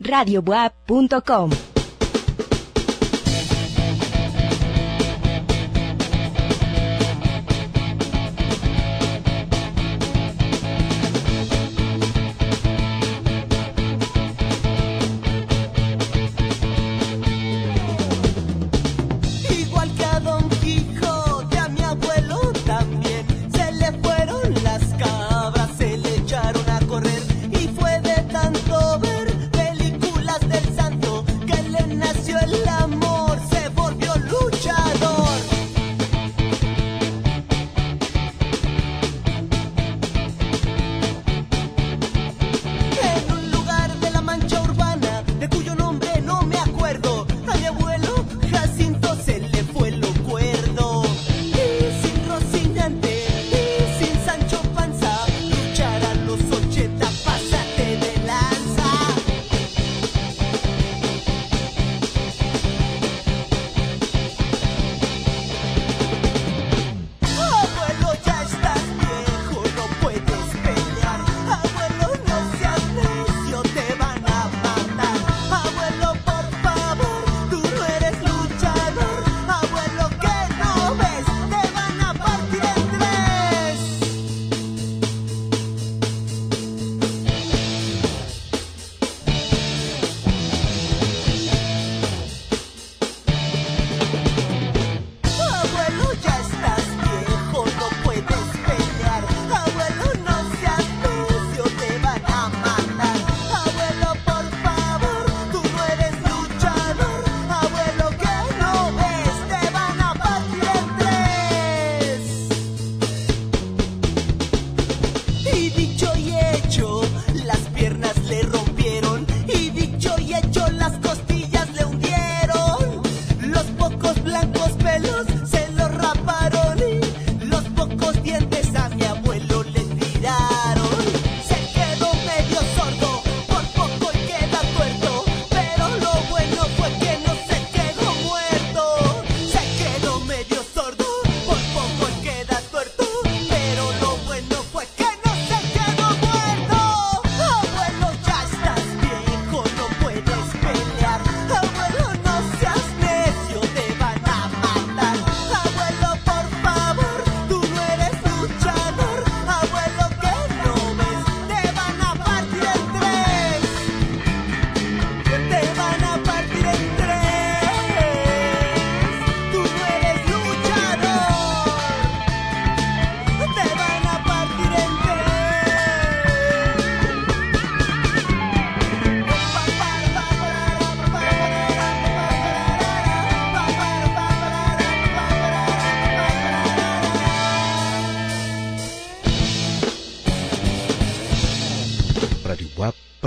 radiobuap.com.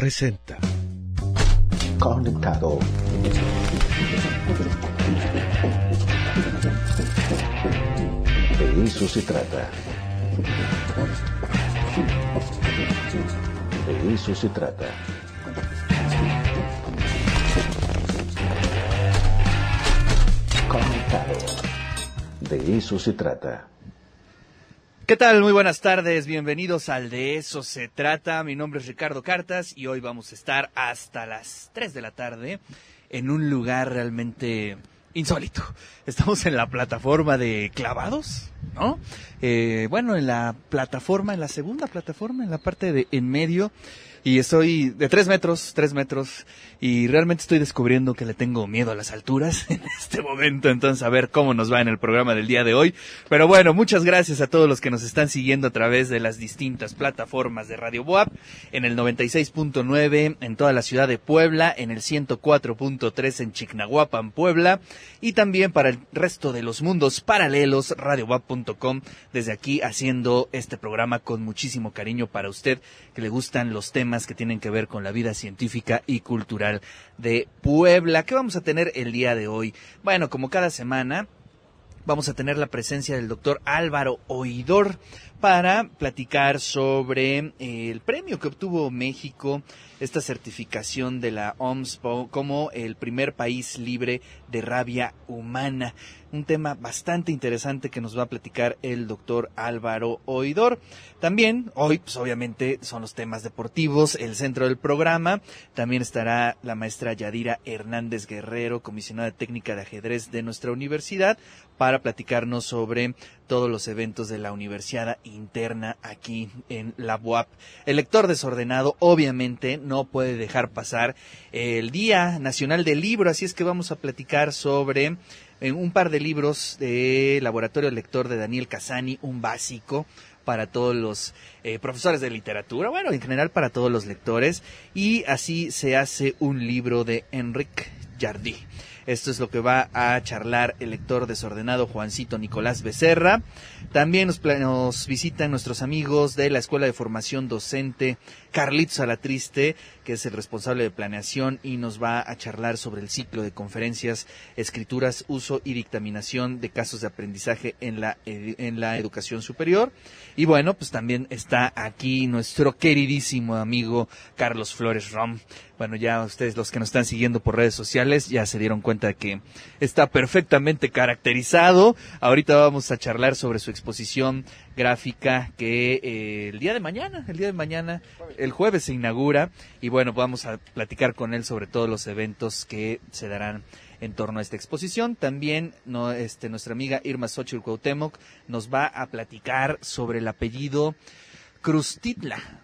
presenta. Conectado. De eso se trata. De eso se trata. Conectado. De eso se trata. ¿Qué tal? Muy buenas tardes, bienvenidos al De eso se trata. Mi nombre es Ricardo Cartas y hoy vamos a estar hasta las 3 de la tarde en un lugar realmente insólito. Estamos en la plataforma de clavados, ¿no? Eh, bueno, en la plataforma, en la segunda plataforma, en la parte de en medio y estoy de tres metros, tres metros, y realmente estoy descubriendo que le tengo miedo a las alturas en este momento, entonces a ver cómo nos va en el programa del día de hoy. Pero bueno, muchas gracias a todos los que nos están siguiendo a través de las distintas plataformas de Radio Boab, en el 96.9 en toda la ciudad de Puebla, en el 104.3 en Chignahuapan, Puebla, y también para el resto de los mundos paralelos, radioboab.com, desde aquí haciendo este programa con muchísimo cariño para usted que le gustan los temas que tienen que ver con la vida científica y cultural de Puebla. ¿Qué vamos a tener el día de hoy? Bueno, como cada semana, vamos a tener la presencia del doctor Álvaro Oidor para platicar sobre eh, el premio que obtuvo México, esta certificación de la OMS como el primer país libre de rabia humana. Un tema bastante interesante que nos va a platicar el doctor Álvaro Oidor. También, hoy, pues obviamente, son los temas deportivos, el centro del programa. También estará la maestra Yadira Hernández Guerrero, comisionada técnica de ajedrez de nuestra universidad, para platicarnos sobre todos los eventos de la universidad interna aquí en la UAP. El lector desordenado obviamente no puede dejar pasar el Día Nacional del Libro, así es que vamos a platicar sobre eh, un par de libros de Laboratorio Lector de Daniel Casani, un básico para todos los eh, profesores de literatura, bueno, en general para todos los lectores, y así se hace un libro de Enrique Jardí. Esto es lo que va a charlar el lector desordenado Juancito Nicolás Becerra. También nos, nos visitan nuestros amigos de la Escuela de Formación Docente Carlitos Salatriste, que es el responsable de planeación y nos va a charlar sobre el ciclo de conferencias, escrituras, uso y dictaminación de casos de aprendizaje en la, en la educación superior. Y bueno, pues también está aquí nuestro queridísimo amigo Carlos Flores Rom. Bueno, ya ustedes los que nos están siguiendo por redes sociales ya se dieron cuenta que está perfectamente caracterizado. Ahorita vamos a charlar sobre su exposición gráfica que eh, el día de mañana, el día de mañana, el jueves se inaugura y bueno, vamos a platicar con él sobre todos los eventos que se darán en torno a esta exposición. También no, este, nuestra amiga Irma Xochitl Cuauhtémoc nos va a platicar sobre el apellido Crustitla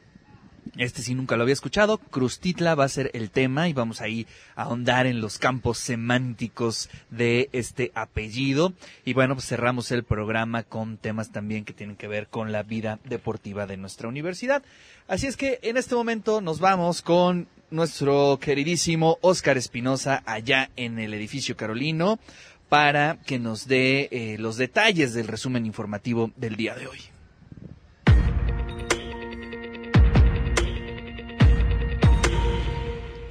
este sí nunca lo había escuchado. Crustitla va a ser el tema y vamos ahí a ahondar en los campos semánticos de este apellido. Y bueno, pues cerramos el programa con temas también que tienen que ver con la vida deportiva de nuestra universidad. Así es que en este momento nos vamos con nuestro queridísimo Oscar Espinosa allá en el edificio Carolino para que nos dé eh, los detalles del resumen informativo del día de hoy.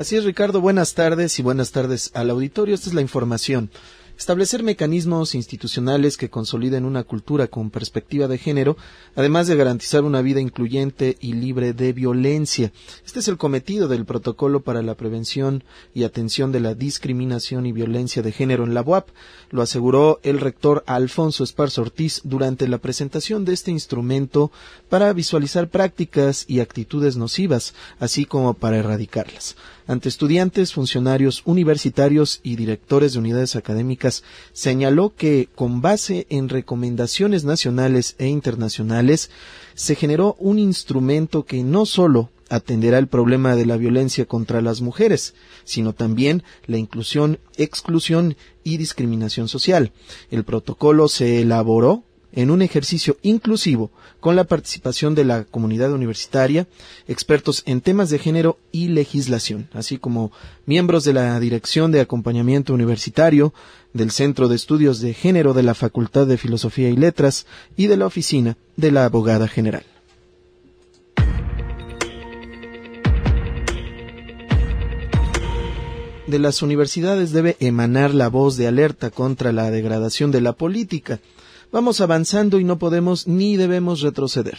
Así es, Ricardo. Buenas tardes y buenas tardes al auditorio. Esta es la información. Establecer mecanismos institucionales que consoliden una cultura con perspectiva de género, además de garantizar una vida incluyente y libre de violencia. Este es el cometido del Protocolo para la Prevención y Atención de la Discriminación y Violencia de Género en la UAP. Lo aseguró el rector Alfonso Esparza Ortiz durante la presentación de este instrumento para visualizar prácticas y actitudes nocivas, así como para erradicarlas ante estudiantes, funcionarios universitarios y directores de unidades académicas, señaló que, con base en recomendaciones nacionales e internacionales, se generó un instrumento que no solo atenderá el problema de la violencia contra las mujeres, sino también la inclusión, exclusión y discriminación social. El protocolo se elaboró en un ejercicio inclusivo con la participación de la comunidad universitaria, expertos en temas de género y legislación, así como miembros de la Dirección de Acompañamiento Universitario, del Centro de Estudios de Género de la Facultad de Filosofía y Letras y de la Oficina de la Abogada General. de las universidades debe emanar la voz de alerta contra la degradación de la política, Vamos avanzando y no podemos ni debemos retroceder,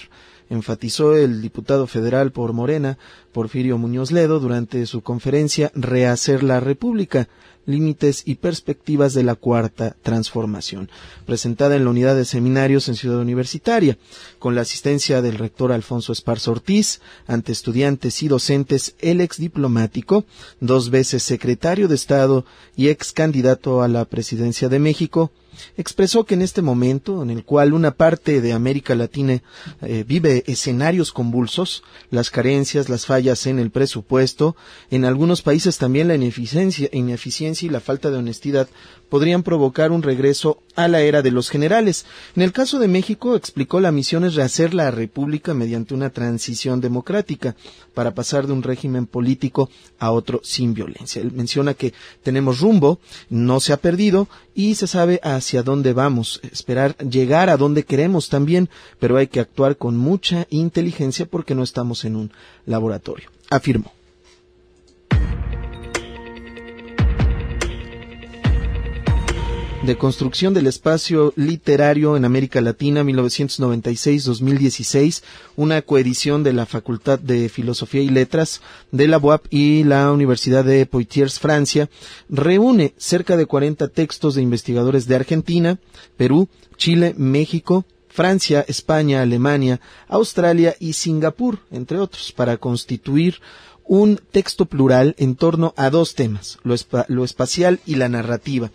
enfatizó el diputado federal por Morena, Porfirio Muñoz Ledo, durante su conferencia Rehacer la República, límites y perspectivas de la cuarta transformación, presentada en la unidad de seminarios en Ciudad Universitaria, con la asistencia del rector Alfonso Esparza Ortiz, ante estudiantes y docentes, el ex diplomático, dos veces secretario de Estado y ex candidato a la presidencia de México, expresó que en este momento, en el cual una parte de América Latina eh, vive escenarios convulsos, las carencias, las fallas en el presupuesto, en algunos países también la ineficiencia, ineficiencia y la falta de honestidad podrían provocar un regreso a la era de los generales. En el caso de México, explicó la misión es rehacer la República mediante una transición democrática para pasar de un régimen político a otro sin violencia. Él menciona que tenemos rumbo, no se ha perdido y se sabe hacia dónde vamos, esperar llegar a donde queremos también, pero hay que actuar con mucha inteligencia porque no estamos en un laboratorio, afirmó. De construcción del espacio literario en América Latina 1996-2016, una coedición de la Facultad de Filosofía y Letras de la UAP y la Universidad de Poitiers, Francia, reúne cerca de 40 textos de investigadores de Argentina, Perú, Chile, México, Francia, España, Alemania, Australia y Singapur, entre otros, para constituir un texto plural en torno a dos temas, lo, espacial y la narrativa.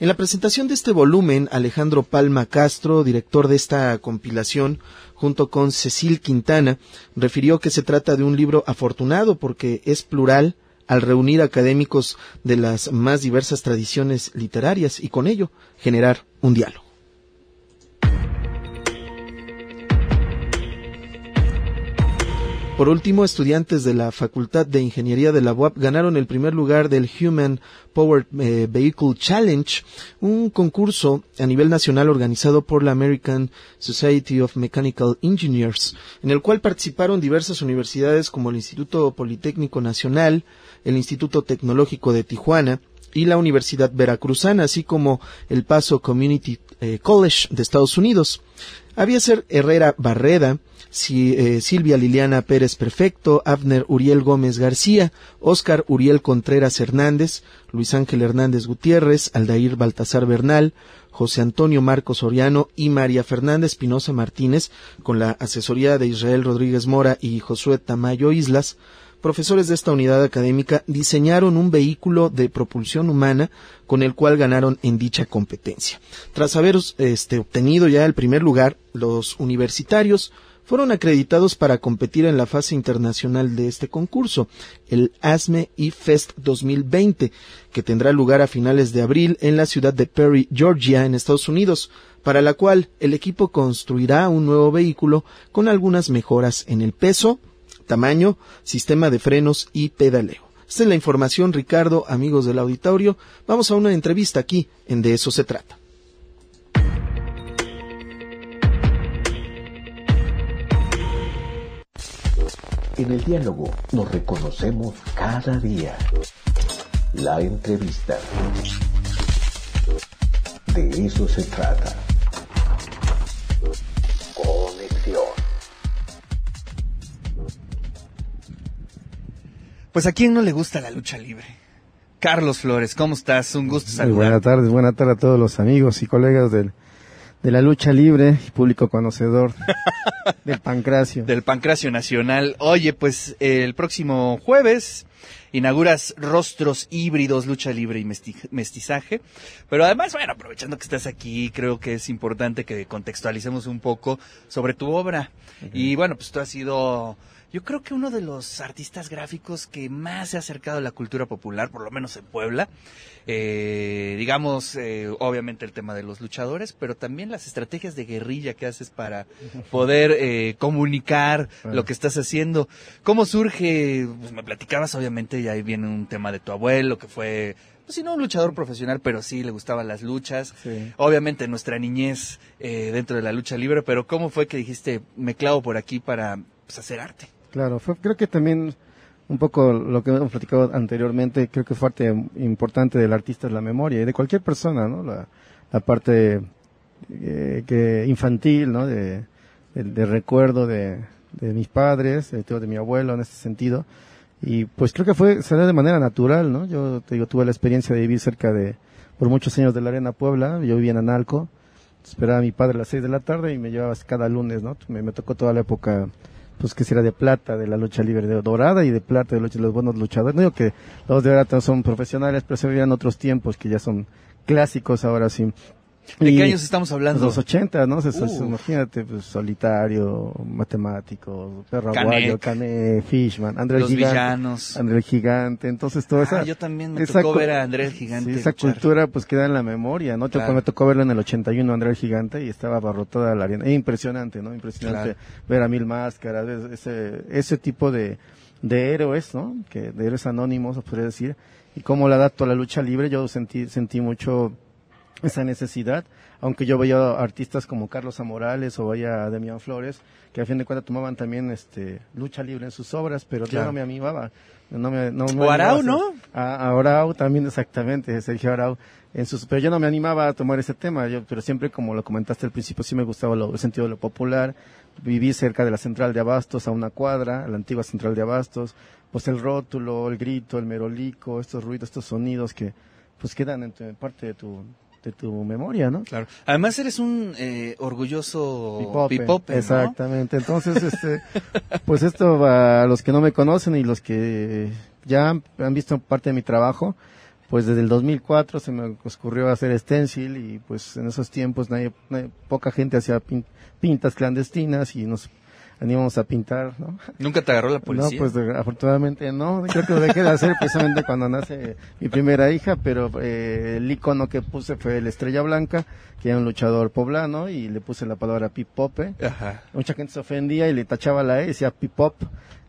En la presentación de este volumen, Alejandro Palma Castro, director de esta compilación, junto con Cecil Quintana, refirió que se trata de un libro afortunado porque es plural al reunir académicos de las más diversas tradiciones literarias y con ello generar un diálogo. Por último, estudiantes de la Facultad de Ingeniería de la UAP ganaron el primer lugar del Human Powered eh, Vehicle Challenge, un concurso a nivel nacional organizado por la American Society of Mechanical Engineers, en el cual participaron diversas universidades como el Instituto Politécnico Nacional, el Instituto Tecnológico de Tijuana, y la Universidad Veracruzana, así como el Paso Community eh, College de Estados Unidos. Había ser Herrera Barreda, eh, Silvia Liliana Pérez Perfecto, Abner Uriel Gómez García, Óscar Uriel Contreras Hernández, Luis Ángel Hernández Gutiérrez, Aldair Baltasar Bernal, José Antonio Marcos Soriano y María Fernanda Espinosa Martínez, con la asesoría de Israel Rodríguez Mora y Josué Tamayo Islas, profesores de esta unidad académica diseñaron un vehículo de propulsión humana con el cual ganaron en dicha competencia. Tras haber este, obtenido ya el primer lugar, los universitarios fueron acreditados para competir en la fase internacional de este concurso, el ASME e-Fest 2020, que tendrá lugar a finales de abril en la ciudad de Perry, Georgia, en Estados Unidos, para la cual el equipo construirá un nuevo vehículo con algunas mejoras en el peso, tamaño, sistema de frenos y pedaleo. Esta es la información, Ricardo, amigos del auditorio. Vamos a una entrevista aquí en De eso se trata. En el diálogo nos reconocemos cada día. La entrevista. De eso se trata. Conexión. Pues a quién no le gusta la lucha libre. Carlos Flores, ¿cómo estás? Un gusto saludarte. buenas tardes, buenas tardes a todos los amigos y colegas del de la lucha libre y público conocedor del Pancracio. Del Pancracio Nacional. Oye, pues el próximo jueves inauguras Rostros Híbridos, Lucha Libre y Mestizaje. Pero además, bueno, aprovechando que estás aquí, creo que es importante que contextualicemos un poco sobre tu obra. Y bueno, pues tú has sido yo creo que uno de los artistas gráficos que más se ha acercado a la cultura popular, por lo menos en Puebla, eh, digamos, eh, obviamente el tema de los luchadores, pero también las estrategias de guerrilla que haces para poder eh, comunicar lo que estás haciendo. ¿Cómo surge? Pues me platicabas, obviamente, y ahí viene un tema de tu abuelo, que fue pues sí, no un luchador profesional, pero sí le gustaban las luchas. Obviamente nuestra niñez dentro de la lucha libre, pero ¿cómo fue que dijiste, me clavo por aquí para pues, hacer arte? Claro, fue, creo que también un poco lo que hemos platicado anteriormente, creo que es parte importante del artista es la memoria y de cualquier persona, ¿no? La, parte eh, que infantil, ¿no? De, recuerdo de, mis padres, de, de mi abuelo en ese sentido. Y pues creo que fue, salió de manera natural, ¿no? Yo te digo, tuve la experiencia de vivir cerca de, por muchos años de la Arena Puebla, yo vivía en Analco, esperaba a mi padre a las seis de la tarde y me llevaba cada lunes, ¿no? Me tocó toda la época pues que será de plata de la lucha libre de dorada y de plata de los buenos luchadores. No digo que los de dorada son profesionales, pero se veían otros tiempos que ya son clásicos ahora sí. ¿De qué años estamos hablando? Los 80, ¿no? imagínate, pues, Solitario, Matemático, Perro Aguayo, Cané, Fishman, André el Gigante. Villanos. André Gigante. Entonces, todo ah, yo también me tocó ver a André el Gigante. esa cultura, pues, queda en la memoria, ¿no? Me tocó verlo en el 81, André el Gigante, y estaba abarrotada la arena. impresionante, ¿no? Impresionante ver a Mil Máscaras, ese, ese tipo de, de héroes, ¿no? Que, de héroes anónimos, podría decir. Y cómo la adapto a la lucha libre, yo sentí, sentí mucho esa necesidad, aunque yo veía artistas como Carlos Amorales o veía a Demian Flores, que a fin de cuentas tomaban también este lucha libre en sus obras, pero yo no me animaba. No me, no, o Arau, ¿no? a, a Arau también exactamente, Sergio Arau. En sus, pero yo no me animaba a tomar ese tema, yo, pero siempre como lo comentaste al principio, sí me gustaba lo- el sentido de lo popular. Viví cerca de la central de Abastos, a una cuadra, la antigua central de Abastos. Pues el rótulo, el grito, el merolico, estos ruidos, estos sonidos que pues quedan en tu- parte de tu, de tu memoria, ¿no? Claro. Además eres un eh, orgulloso Pipope. Exactamente. Entonces, este, pues esto a los que no me conocen y los que ya han, han visto parte de mi trabajo, pues desde el 2004 se me ocurrió hacer stencil y pues en esos tiempos nadie, nadie- poca gente hacía pin- pintas clandestinas y nos animamos a pintar, ¿no? ¿Nunca te agarró la policía? No, pues afortunadamente no. Creo que lo dejé de hacer precisamente cuando nace mi primera hija, pero eh, el icono que puse fue el Estrella Blanca, que era un luchador poblano, y le puse la palabra pipope. Ajá. Mucha gente se ofendía y le tachaba la E decía pipop.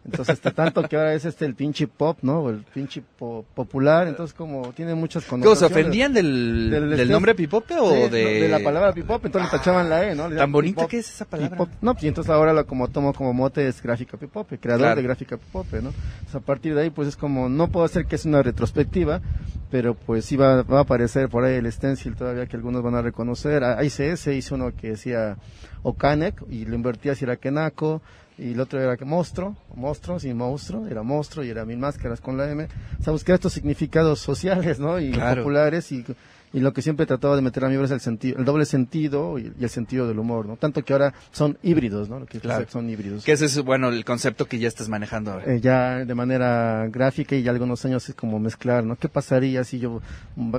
Entonces, hasta tanto que ahora es este el pinche pop, ¿no? El pinche po- popular, entonces como tiene muchas ¿Cómo connotaciones. se ofendían del, Del- del, del- nombre pipope o Sí, no, de... la palabra pipop, entonces le tachaban la E, ¿no? Le Tan bonita que es esa palabra. Pipop. No, pues y entonces ahora lo como tomo como mote es gráfica pipope, creador Claro. de gráfica pipope, ¿no? Entonces a partir de ahí pues es como, no puedo hacer que es una retrospectiva, pero pues sí va, va a aparecer por ahí el stencil todavía que algunos van a reconocer. A- ICS hizo uno que decía Okanek y lo invertía si era Kenako y el otro era que monstruo, monstruo, sin monstruo, era monstruo y era mil máscaras con la M. O sea, buscar estos significados sociales, ¿no? Y Claro. populares y, y lo que siempre trataba de meter a mi obra es el sentido, el doble sentido y, y el sentido del humor, ¿no? Tanto que ahora son híbridos, ¿no? Lo que Claro. son híbridos. Que ese es, bueno, el concepto que ya estás manejando ahora. Eh, ya de manera gráfica y ya algunos años es como mezclar, ¿no? ¿Qué pasaría si yo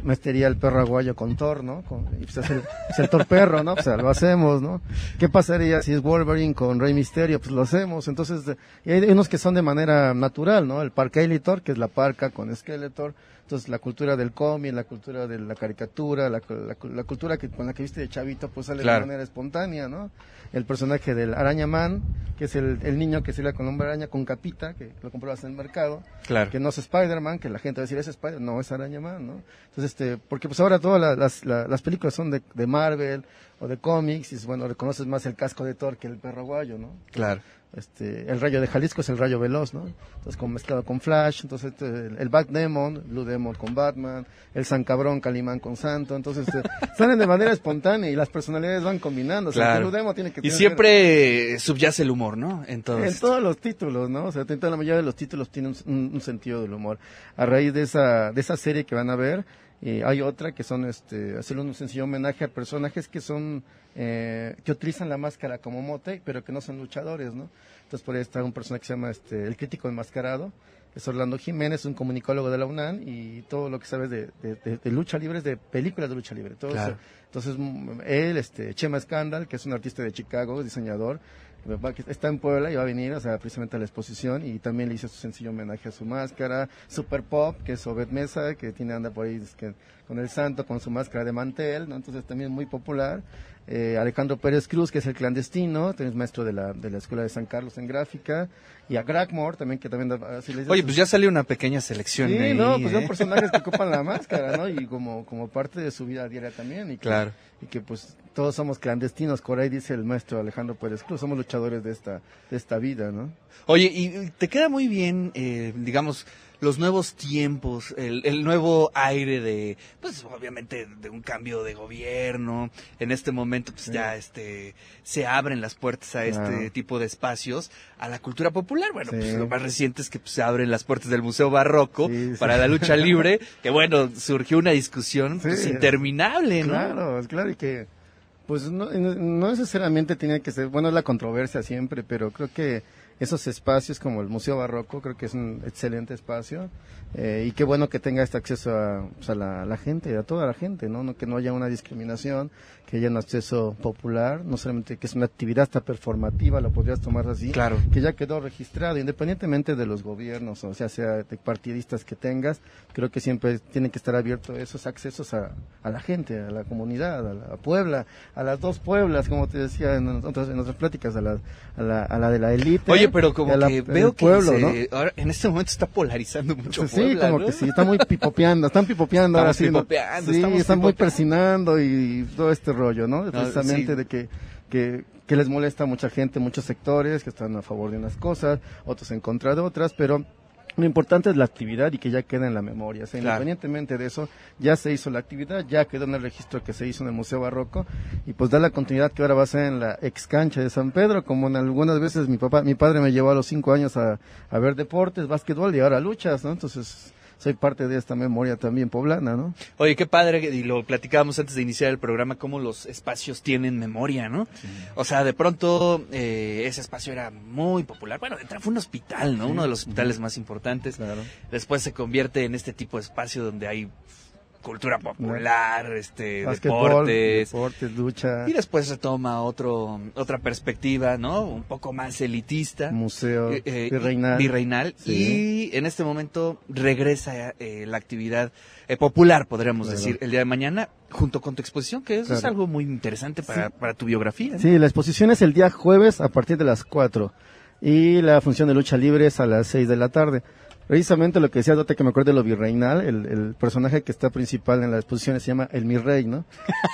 metería el perro aguayo con Thor, ¿no? Con, y pues es el, es el Thor perro, ¿no? Pues lo hacemos, ¿no? ¿Qué pasaría si es Wolverine con Rey Misterio? Pues lo hacemos. Entonces, y hay unos que son de manera natural, ¿no? El Parcailitor, que es la parca con Skeletor. Entonces, la cultura del cómic, la cultura de la caricatura, la, la- la cultura que con la que viste de chavito, pues sale Claro. de manera espontánea, ¿no? El personaje del Araña Man, que es el, el niño que le con hombre araña con capita, que lo comprabas en el mercado, Claro. que no es Spider-Man, que la gente va a decir es Spider, no es Araña Man, ¿no? Entonces, este, porque pues ahora todas la- las, la- las películas son de, de Marvel o de cómics, y bueno, reconoces más el casco de Thor que el perro guayo, ¿no? Claro. Este, el rayo de Jalisco es el rayo veloz, ¿no? Entonces, con, mezclado con Flash, entonces este, el, el Bat Demon, Blue Demon con Batman, el San Cabrón, Calimán con Santo, entonces este, salen de manera espontánea y las personalidades van combinando, o sea, Claro. el Blue Demon tiene que Y tener- siempre subyace el humor, ¿no? En todo en esto. todos los títulos, ¿no? O sea, en toda la mayoría de los títulos un, un- un sentido del humor. A raíz de esa, de esa serie que van a ver, eh, hay otra que son, este, hacerle un sencillo homenaje a personajes que son, eh, que utilizan la máscara como mote, pero que no son luchadores, ¿no? Entonces por ahí está un personaje que se llama, este, el crítico enmascarado, es Orlando Jiménez, un comunicólogo de la UNAM y todo lo que sabes de, de- de- de lucha libre es de películas de lucha libre. Todo Claro. eso. Entonces, mm, él, este, Chema Scandal, que es un artista de Chicago, diseñador, está en Puebla y va a venir, o sea, precisamente a la exposición y también le hizo su sencillo homenaje a su máscara, Super Pop, que es Obed Mesa, que tiene anda por ahí con el santo, con su máscara de mantel, entonces también muy popular. Eh, Alejandro Pérez Cruz, que es el clandestino, también es maestro de la, de la Escuela de San Carlos en gráfica, y a Gragmore también, que también da- Oye, su- pues ya salió una pequeña selección Sí, ahí, no, pues ¿eh? son personajes que ocupan la máscara, ¿no? Y como, como parte de su vida diaria también. Y que, Claro. Y que pues todos somos clandestinos, por ahí dice el maestro Alejandro Pérez Cruz, somos luchadores de esta, de esta vida, ¿no? Oye, y te queda muy bien, eh, digamos, los nuevos tiempos, el, el nuevo aire de, pues obviamente de un cambio de gobierno. En este momento, pues Sí. ya este, se abren las puertas a este tipo de espacios, a la cultura popular. Bueno, Sí. pues lo más reciente es que pues, se abren las puertas del Museo Barroco Sí, para la lucha libre, que bueno, surgió una discusión pues, interminable, ¿no? Claro, es claro y que pues no, no necesariamente tiene que ser, bueno, es la controversia siempre, pero creo que esos espacios como el Museo Barroco creo que es un excelente espacio eh, y qué bueno que tenga este acceso a, pues, a la, a la gente, a toda la gente, ¿no? ¿no? Que no haya una discriminación, que haya un acceso popular, no solamente que es una actividad hasta performativa, la podrías tomar así, Claro. que ya quedó registrado, independientemente de los gobiernos, o sea, sea de partidistas que tengas, creo que siempre tienen que estar abiertos esos accesos a, a la gente, a la comunidad, a la Puebla, a las dos Pueblas, como te decía en otras, en otras pláticas, a la, a la, a la de la élite. Oye, pero y como la- que veo que pueblo, se- ¿no? ahora, en este momento está polarizando mucho Sí, Puebla, como ¿no? que sí, está muy pipopeando, están pipopeando ahora sí, Sí, están muy persinando y todo este rollo, ¿no? Precisamente sí. de que, que, que les molesta a mucha gente, muchos sectores que están a favor de unas cosas, otros en contra de otras, pero Lo importante es la actividad y que ya queda en la memoria. O sea, Claro. independientemente de eso, ya se hizo la actividad, ya quedó en el registro que se hizo en el Museo Barroco y pues da la continuidad que ahora va a ser en la ex cancha de San Pedro, como en algunas veces mi papá, mi padre me llevó a los cinco años a, a ver deportes, básquetbol y ahora luchas, ¿no? Entonces soy parte de esta memoria también poblana, ¿no? Oye, qué padre, y lo platicábamos antes de iniciar el programa, cómo los espacios tienen memoria, ¿no? O sea, de pronto eh, ese espacio era muy popular. Bueno, de entrada fue un hospital, ¿no? Uno de los hospitales más importantes. Claro. Después se convierte en este tipo de espacio donde hay cultura popular, este, deportes. deportes, lucha, Y después se toma otro, otra perspectiva, ¿no? Un poco más elitista. museo, Eh, eh, virreinal. virreinal, Sí. y en este momento regresa eh, la actividad eh, popular, podríamos Claro. decir, el día de mañana, junto con tu exposición, que eso es algo muy interesante para, para tu biografía. ¿no? Sí, la exposición es el día jueves a partir de las 4 y la función de lucha libre es a las 6 de la tarde. Precisamente lo que decía Dote, que me acuerdo de lo virreinal, el, el personaje que está principal en la exposición se llama el Mirrey, ¿no?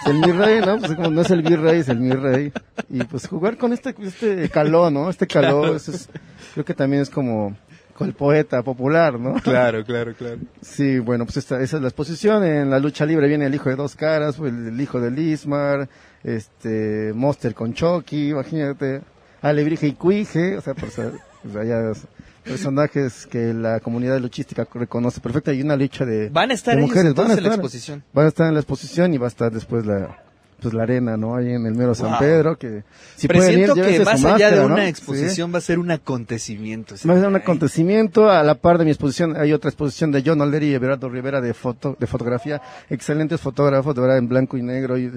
Es el Mirrey, ¿no? Pues como no es el Virrey, es el Mirrey. Y pues jugar con este, este caló, ¿no? Este caló, eso es, creo que también es como, con el poeta popular, ¿no? Claro, claro, claro. Sí, bueno, pues esta, esa es la exposición. En la lucha libre viene el hijo de dos caras, el, el hijo de Lismar, este, Monster con Chucky, imagínate, Alebrije y Cuije, o sea, pues, eh, pues, allá es- personajes que la comunidad luchística reconoce perfecta y una lucha de, Van a estar de ellos mujeres. Van a entonces en la estar, exposición. van a estar en la exposición y va a estar después la, pues la arena, ¿no? Ahí en el mero San. Pedro, que si pueden ir, que más allá de una ¿no? Sí. exposición va a ser un acontecimiento. Va a ser un Ay, acontecimiento a la par de mi exposición. Hay otra exposición de John Oleri y Everardo Rivera de foto, de fotografía. Excelentes fotógrafos, de verdad, en blanco y negro. Y,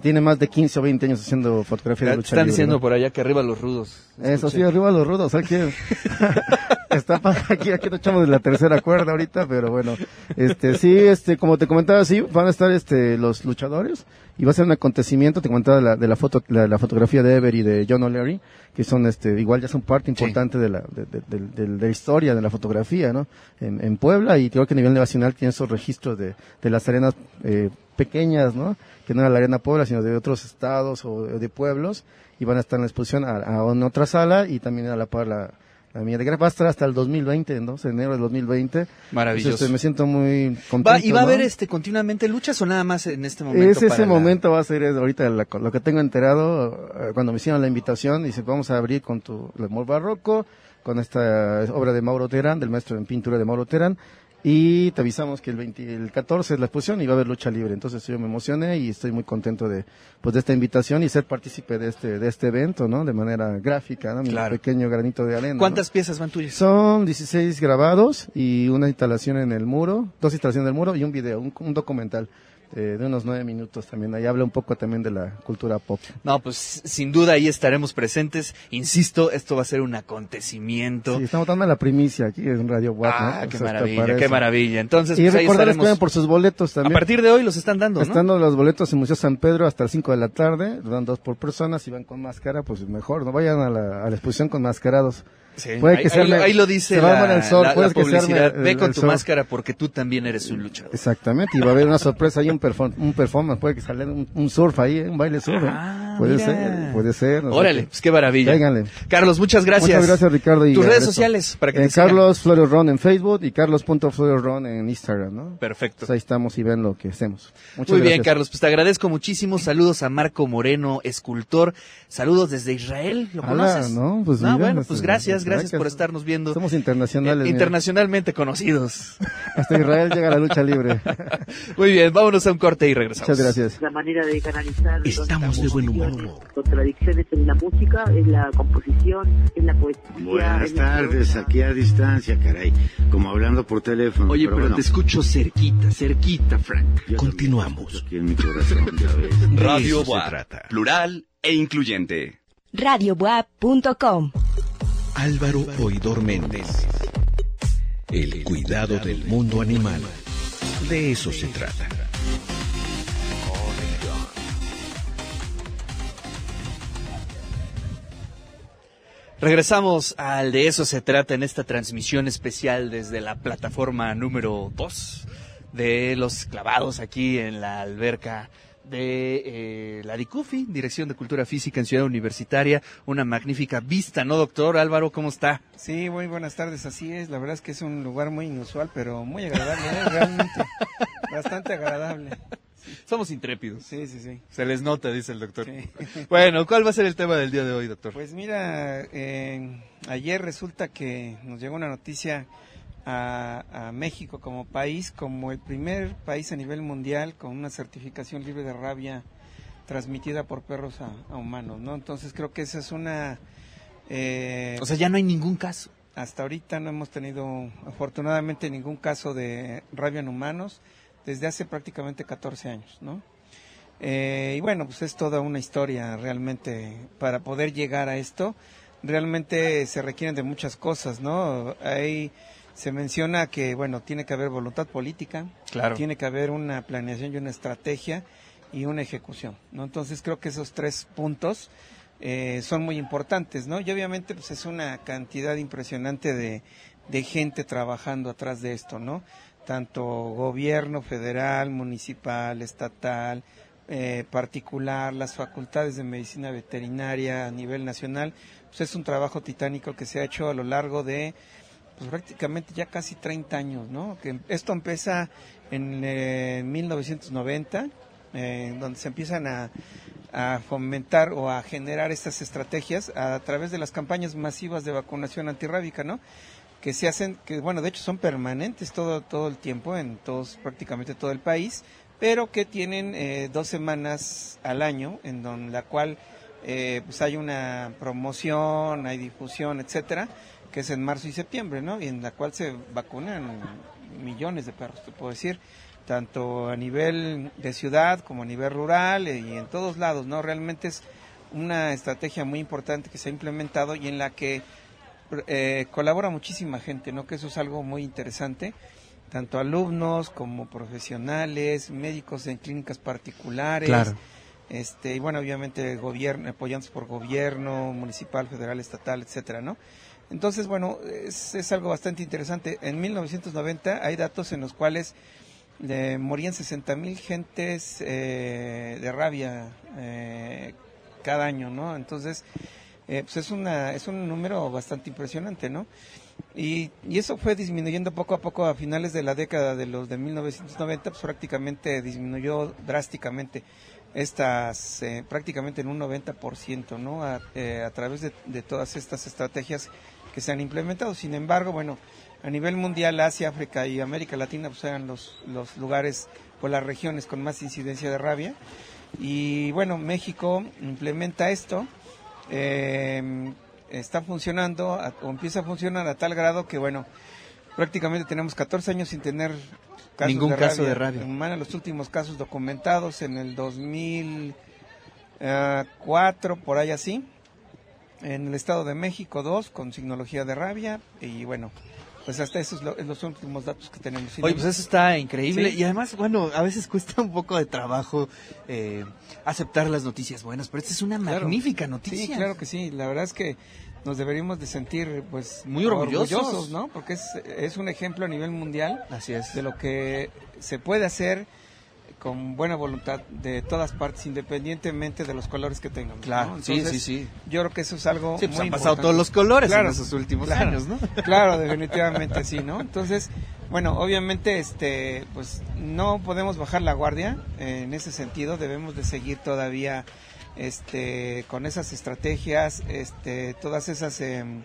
tiene más de 15 o 20 años haciendo fotografía de Te lucha están libre, diciendo ¿no? por allá que arriba los rudos. Eso sí, Escuché. arriba los rudos. Aquí, está aquí, aquí no echamos de la tercera cuerda ahorita, pero bueno. Este, sí, este, como te comentaba, sí, van a estar, este, los luchadores. Y va a ser un acontecimiento, te comentaba de la, de la foto, la, la fotografía de Ever y de John O'Leary, que son, este, igual ya son parte importante de la, de, de- de- de- de la historia de la fotografía, ¿no? En, en Puebla y creo que a nivel nacional tiene esos registros de, de las arenas, eh, pequeñas, ¿no? Que no era la arena Puebla, sino de otros estados o de pueblos y van a estar en la exposición a, a una otra sala y también a la par la, de Gra- va a estar hasta el 2020, ¿no? enero del 2020. Maravilloso. Entonces, este, me siento muy Va- contento. ¿Y va a haber este continuamente luchas o nada más en este momento? Es ese la- momento va a ser ahorita la- lo que tengo enterado eh, cuando me hicieron la invitación dice vamos a abrir con tu amor barroco con esta obra de Mauro Terán del maestro en pintura de Mauro Terán y te avisamos que el 20, el 14 es la exposición y va a haber lucha libre entonces yo me emocioné y estoy muy contento de pues de esta invitación y ser partícipe de este de este evento no de manera gráfica ¿no? mi Claro. pequeño granito de arena ¿no? ¿Cuántas piezas van tuyas? Son 16 grabados y una instalación en el muro, dos instalaciones del muro y un video, un, un documental eh, de unos nueve minutos también. Ahí habla un poco también de la cultura pop. No, pues sin duda ahí estaremos presentes. Insisto, esto va a ser un acontecimiento. Sí, estamos dando la primicia aquí en Radio. ¿no? ah, qué maravilla, qué maravilla. Entonces, Y pues recordarles estaremos. por sus boletos A también. partir de hoy los están dando, ¿no? Están dando los boletos en Museo San Pedro hasta las 5 de la tarde, dan dos por persona, si van con máscara, pues mejor, no vayan a la, a la exposición con mascarados. Sí. Puede que se ahí arme- ahí lo dice se la, sol, la- la puede que se arme publicidad. el- Ve con tu sol. máscara porque tú también eres un luchador. Exactamente, y va a haber una sorpresa ahí, un, perform- un performance, puede que salga un, un surf ahí, un baile surf. ¿eh? Ah, puede mira. ser, puede ser. no Órale, pues qué maravilla. Cáiganle. Carlos, muchas gracias. Muchas gracias, Ricardo. y Tus redes sociales para que Eh, te. Carlos Flores Ron en Facebook y Carlos.flores en Instagram, ¿no? Perfecto. Pues ahí estamos y ven lo que hacemos. Muchas Muy bien, gracias. Carlos, pues te agradezco muchísimo. Saludos a Marco Moreno, escultor. Saludos desde Israel. ¿Lo Ala, conoces? no, pues Ah, mira, bueno, este, pues gracias, gracias por estarnos viendo. Somos internacionales. Eh, mira. internacionalmente conocidos. Hasta Israel llega la lucha libre. Muy bien, vámonos a un corte y regresamos. Muchas gracias. la manera de canalizar Estamos de buen humor. contradicciones en la música, en la composición, en la poesía. Buenas tardes, aquí a distancia, caray. Como hablando por teléfono. Oye, pero, bueno, te escucho cerquita, cerquita, Frank. yo Continuamos. escucho Aquí en mi corazón, ya ves. Radio trata. plural e incluyente. radiobuap.com. Álvaro Oidor Méndez. El cuidado del mundo animal. De eso se trata. Regresamos al de eso se trata en esta transmisión especial desde la plataforma número 2 de los clavados aquí en la alberca de eh, la DICUFI, Dirección de Cultura Física en Ciudad Universitaria. Una magnífica vista, ¿no, doctor? Álvaro, ¿cómo está? Sí, muy buenas tardes, así es. La verdad es que es un lugar muy inusual, pero muy agradable, ¿eh? realmente. Bastante agradable. Somos intrépidos. Sí, sí, sí. Se les nota, dice el doctor. Sí. Bueno, ¿cuál va a ser el tema del día de hoy, doctor? Pues mira, eh, ayer resulta que nos llegó una noticia a, a México como país, como el primer país a nivel mundial con una certificación libre de rabia transmitida por perros a, a humanos, ¿no? Entonces creo que esa es una... eh, o sea, ya no hay ningún caso. hasta ahorita no hemos tenido afortunadamente ningún caso de rabia en humanos desde hace prácticamente 14 años, ¿no? Eh, y bueno, pues es toda una historia realmente para poder llegar a esto. Realmente se requieren de muchas cosas, ¿no? Ahí se menciona que, bueno, tiene que haber voluntad política, Claro. tiene que haber una planeación y una estrategia y una ejecución, ¿no? Entonces creo que esos tres puntos eh, son muy importantes, ¿no? Y obviamente pues es una cantidad impresionante de, de gente trabajando atrás de esto, ¿no? Tanto gobierno federal, municipal, estatal, eh, particular, las facultades de medicina veterinaria a nivel nacional, pues es un trabajo titánico que se ha hecho a lo largo de pues prácticamente ya casi 30 años, ¿no? Que esto empieza en eh, 1990, eh, donde se empiezan a, a fomentar o a generar estas estrategias a, través de las campañas masivas de vacunación antirrábica, ¿no? Que se hacen, que bueno, de hecho son permanentes todo, todo el tiempo en todos, prácticamente todo el país, pero que tienen eh, dos semanas al año, en don, la cual eh, pues hay una promoción, hay difusión, etcétera, que es en marzo y septiembre, ¿no? Y en la cual se vacunan millones de perros, te puedo decir, tanto a nivel de ciudad como a nivel rural eh, y en todos lados, ¿no? Realmente es una estrategia muy importante que se ha implementado y en la que eh, colabora muchísima gente, ¿no? Que eso es algo muy interesante, tanto alumnos como profesionales, médicos en clínicas particulares, Claro. este y bueno, obviamente gobierno, apoyados por gobierno municipal, federal, estatal, etcétera, ¿no? Entonces, bueno, es, es algo bastante interesante. En 1990 hay datos en los cuales eh, morían 60 mil gentes eh, de rabia eh, cada año, ¿no? Entonces, eh, pues es, una, es un número bastante impresionante, ¿no? Y, y eso fue disminuyendo poco a poco a finales de la década de los de 1990, pues prácticamente disminuyó drásticamente estas, prácticamente en un 90%, ¿no? A, a través de todas estas estrategias que se han implementado. Sin embargo, bueno, a nivel mundial, Asia, África y América Latina pues eran los, los lugares o las regiones con más incidencia de rabia. Y bueno, México implementa esto, eh, está funcionando o empieza a funcionar a tal grado que bueno, prácticamente tenemos 14 años sin tener casos Ningún de caso rabia. de rabia. Humana, los últimos casos documentados en el 2004, por ahí así. En el Estado de México, dos, con signología de rabia. Y bueno, pues hasta esos lo- es los últimos datos que tenemos. Oye, pues eso está increíble. Sí. Y además, bueno, a veces cuesta un poco de trabajo eh, aceptar las noticias buenas, pero esta es una Claro. magnífica noticia. Sí, claro que sí. La verdad es que nos deberíamos de sentir pues Muy orgullosos. ¿no? Porque es, es un ejemplo a nivel mundial Así es. de lo que se puede hacer con buena voluntad de todas partes, independientemente de los colores que tengamos. Claro, ¿no? sí, Entonces, sí, sí. Yo creo que eso es algo Sí, pues muy han pasado importante. todos los colores Claro, en esos últimos claro, años, ¿no? Claro, definitivamente sí, ¿no? Entonces, bueno, obviamente, este, pues no podemos bajar la guardia eh, en ese sentido, debemos de seguir todavía, este, con esas estrategias, este, todas esas em,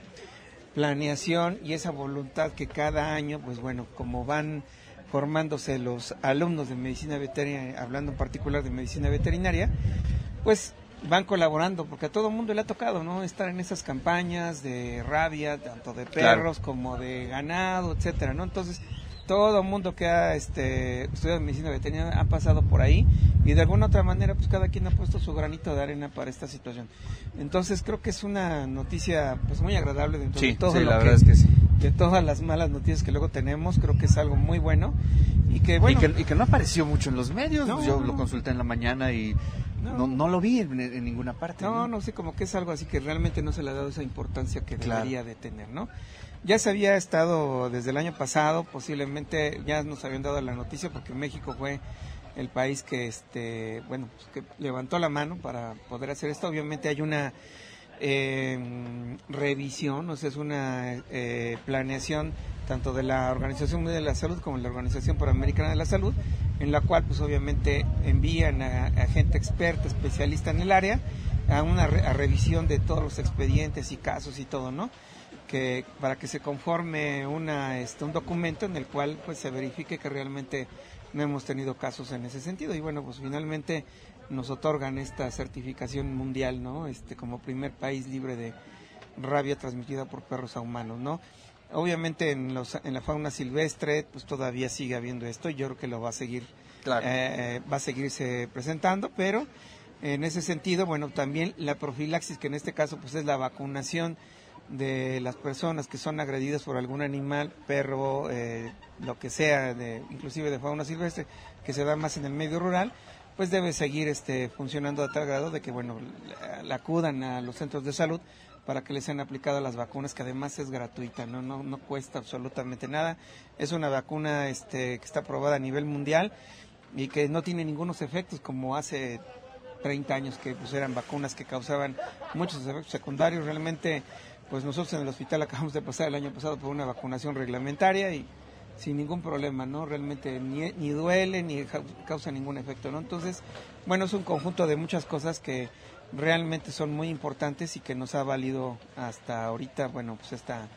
planeación y esa voluntad que cada año, pues bueno, como van formándose los alumnos de medicina veterinaria, hablando en particular de medicina veterinaria, pues van colaborando, porque a todo el mundo le ha tocado, ¿no? Estar en esas campañas de rabia, tanto de Claro. perros como de ganado, etcétera, ¿no? Entonces, todo mundo que ha este, estudiado medicina veterinaria ha pasado por ahí y de alguna otra manera, pues cada quien ha puesto su granito de arena para esta situación. Entonces, creo que es una noticia, pues muy agradable dentro Sí, de todo sí, lo la que, verdad es que sí. de todas las malas noticias que luego tenemos, creo que es algo muy bueno y que bueno, y, que, y que no apareció mucho en los medios. No, yo no. lo consulté en la mañana y no, No. no, lo vi en, en ninguna parte. No, no sé, como que es algo así que realmente no se le ha dado esa importancia que Claro. debería de tener, ¿no? Ya se había estado desde el año pasado, posiblemente ya nos habían dado la noticia porque México fue el país que este bueno pues, que levantó la mano para poder hacer esto. Obviamente hay una eh, revisión o sea es una eh, planeación tanto de la Organización Mundial de la Salud como de la Organización Panamericana de la Salud en la cual pues obviamente envían a, gente experta especialista en el área a una revisión de todos los expedientes y casos y todo no que para que se conforme una este un documento en el cual pues se verifique que realmente no hemos tenido casos en ese sentido. Y bueno pues finalmente nos otorgan esta certificación mundial no este como primer país libre de rabia transmitida por perros a humanos no obviamente en los en la fauna silvestre pues todavía sigue habiendo esto y yo creo que lo va a seguir Claro. eh, va a seguirse presentando pero en ese sentido bueno también la profilaxis que en este caso pues es la vacunación de las personas que son agredidas por algún animal, perro, eh, lo que sea, de, inclusive de fauna silvestre, que se da más en el medio rural, pues debe seguir este, funcionando a tal grado de que bueno la, acudan a los centros de salud para que les sean aplicadas las vacunas, que además es gratuita, no, no, no cuesta absolutamente nada. Es una vacuna este, que está aprobada a nivel mundial y que no tiene ningunos efectos como hace 30 años que pues eran vacunas que causaban muchos efectos secundarios. Realmente, pues nosotros en el hospital acabamos de pasar el año pasado por una vacunación reglamentaria y sin ningún problema, ¿no? Realmente ni, ni duele ni ca- causa ningún efecto, ¿no? Entonces, bueno, es un conjunto de muchas cosas que realmente son muy importantes y que nos ha valido hasta ahorita, bueno, pues esta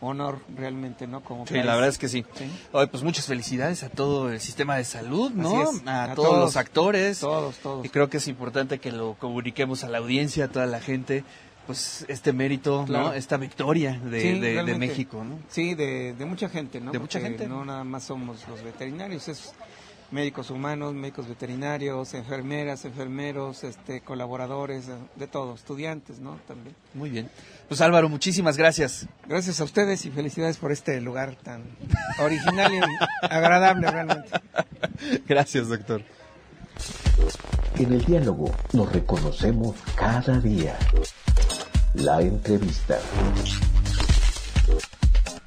honor realmente, ¿no? Como Sí, país. la verdad es que sí. Sí. Oye, pues muchas felicidades a todo el sistema de salud, ¿no? A, A todos, todos. los actores. Todos, todos. Y creo que es importante que lo comuniquemos a la audiencia, a toda la gente, pues este mérito, Claro. ¿no? Esta victoria de, Sí, de- de, realmente. México, ¿no? Sí, de, de mucha gente, ¿no? De mucha gente. No nada más somos los veterinarios, es médicos humanos, médicos veterinarios, enfermeras, enfermeros, este, colaboradores, de todo, estudiantes, ¿no? También. Muy bien. Pues Álvaro, muchísimas gracias. Gracias a ustedes y felicidades por este lugar tan original y agradable realmente. Gracias, doctor. En el diálogo nos reconocemos cada día. La entrevista.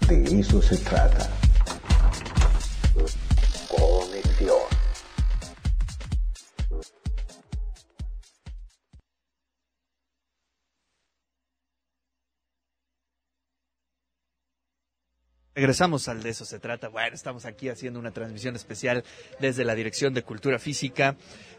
De eso se trata. Regresamos al de eso se trata. Bueno, estamos aquí haciendo una transmisión especial desde la Dirección de Cultura Física.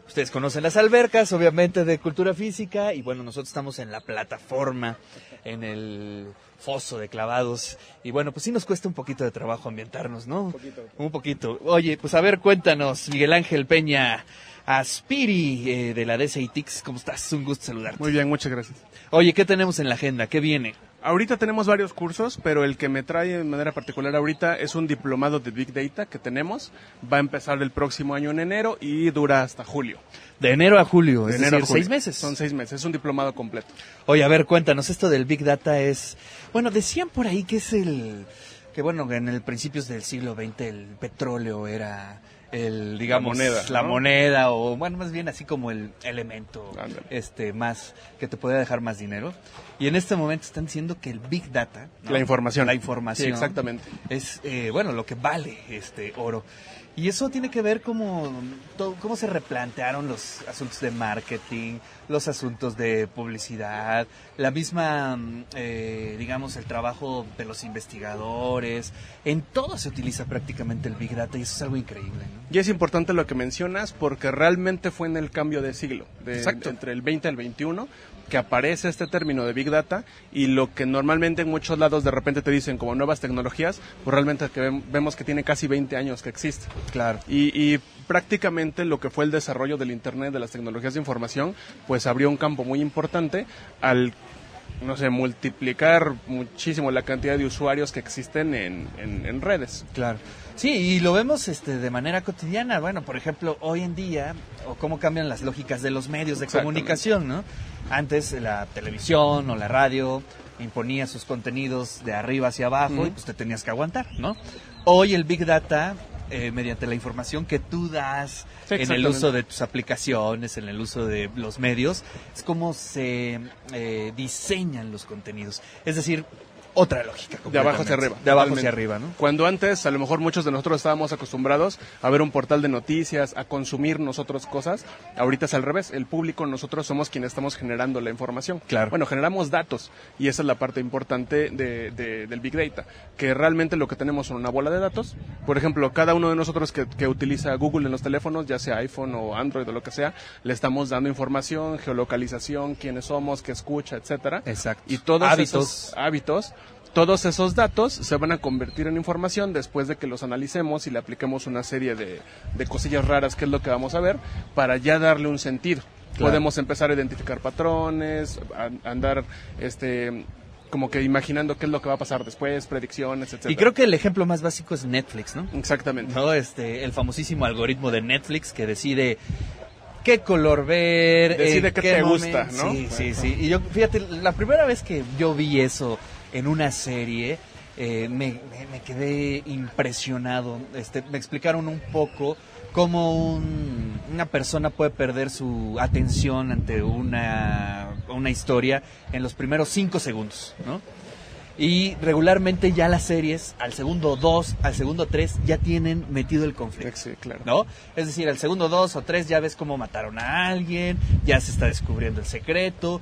Ustedes conocen las albercas, obviamente, de Cultura Física. Y bueno, nosotros estamos en la plataforma, en el foso de clavados. Y bueno, pues sí nos cuesta un poquito de trabajo ambientarnos, ¿no? Un poquito. Un poquito. Oye, pues a ver, cuéntanos, Miguel Ángel Peña Aspiri, eh, de la DCITIX. ¿Cómo estás? Un gusto saludarte. Muy bien, muchas gracias. Oye, ¿qué tenemos en la agenda? ¿Qué viene? Ahorita tenemos varios cursos, pero el que me trae de manera particular ahorita es un diplomado de Big Data que tenemos. Va a empezar el próximo año en enero y dura hasta julio. De enero a julio, De es enero a decir, julio. seis meses. Son seis meses, es un diplomado completo. Oye, a ver, cuéntanos, esto del Big Data es... Bueno, decían por ahí que es el... Que bueno, en el principios del siglo XX el petróleo era el, digamos, moneda, la ¿no? moneda o, bueno, más bien así como el elemento este más que te podía dejar más dinero. Y en este momento están diciendo que el Big Data... ¿no? La información. La información. Sí, exactamente. Es, eh, bueno, lo que vale este oro. Y eso tiene que ver como cómo se replantearon los asuntos de marketing, los asuntos de publicidad, la misma, mm, eh, digamos, el trabajo de los investigadores. En todo se utiliza prácticamente el Big Data y eso es algo increíble. ¿no? Y es importante lo que mencionas porque realmente fue en el cambio de siglo, de- Exacto. entre el 20 y el 21, que aparece este término de Big Data y lo que normalmente en muchos lados de repente te dicen como nuevas tecnologías, pues realmente que vem- vemos que tiene casi 20 años que existe. Claro. Y, y prácticamente lo que fue el desarrollo del Internet, de las tecnologías de información, pues abrió un campo muy importante al no sé, multiplicar muchísimo la cantidad de usuarios que existen en, en- en redes. Claro. Sí, y lo vemos este, de manera cotidiana. Bueno, por ejemplo, hoy en día, o cómo cambian las lógicas de los medios de comunicación, ¿no? Antes la televisión o la radio imponía sus contenidos de arriba hacia abajo y pues te tenías que aguantar, ¿no? Hoy el Big Data, eh, mediante la información que tú das Sí, en el uso de tus aplicaciones, en el uso de los medios, es como se eh, diseñan los contenidos. Es decir, otra lógica. De abajo hacia arriba. De abajo hacia arriba, ¿no? Cuando antes, a lo mejor muchos de nosotros estábamos acostumbrados a ver un portal de noticias, a consumir nosotros cosas, ahorita es al revés. El público, nosotros somos quienes estamos generando la información. Claro. Bueno, generamos datos y esa es la parte importante de, de- del Big Data, que realmente lo que tenemos son una bola de datos. Por ejemplo, cada uno de nosotros que, que utiliza Google en los teléfonos, ya sea iPhone o Android o lo que sea, le estamos dando información, geolocalización, quiénes somos, qué escucha, etcétera. Exacto. Y todos Hábitos. esos hábitos, todos esos datos se van a convertir en información después de que los analicemos y le apliquemos una serie de, de cosillas raras, que es lo que vamos a ver, para ya darle un sentido. Claro. Podemos empezar a identificar patrones, a- andar este como que imaginando qué es lo que va a pasar después, predicciones, etcétera. Y creo que el ejemplo más básico es Netflix, ¿no? Exactamente. ¿no? Este, el famosísimo algoritmo de Netflix que decide qué color ver, Decide qué te gusta, ¿no? Sí, sí, sí. Y yo, fíjate, la primera vez que yo vi eso en una serie, eh, me, me- me quedé impresionado. Este, me explicaron un poco cómo un- una persona puede perder su atención ante una, una historia en los primeros cinco segundos, ¿no? Y regularmente ya las series, al segundo 2, al segundo 3, ya tienen metido el conflicto. Sí, claro. ¿No? Es decir, al segundo 2 o 3 ya ves cómo mataron a alguien, ya se está descubriendo el secreto.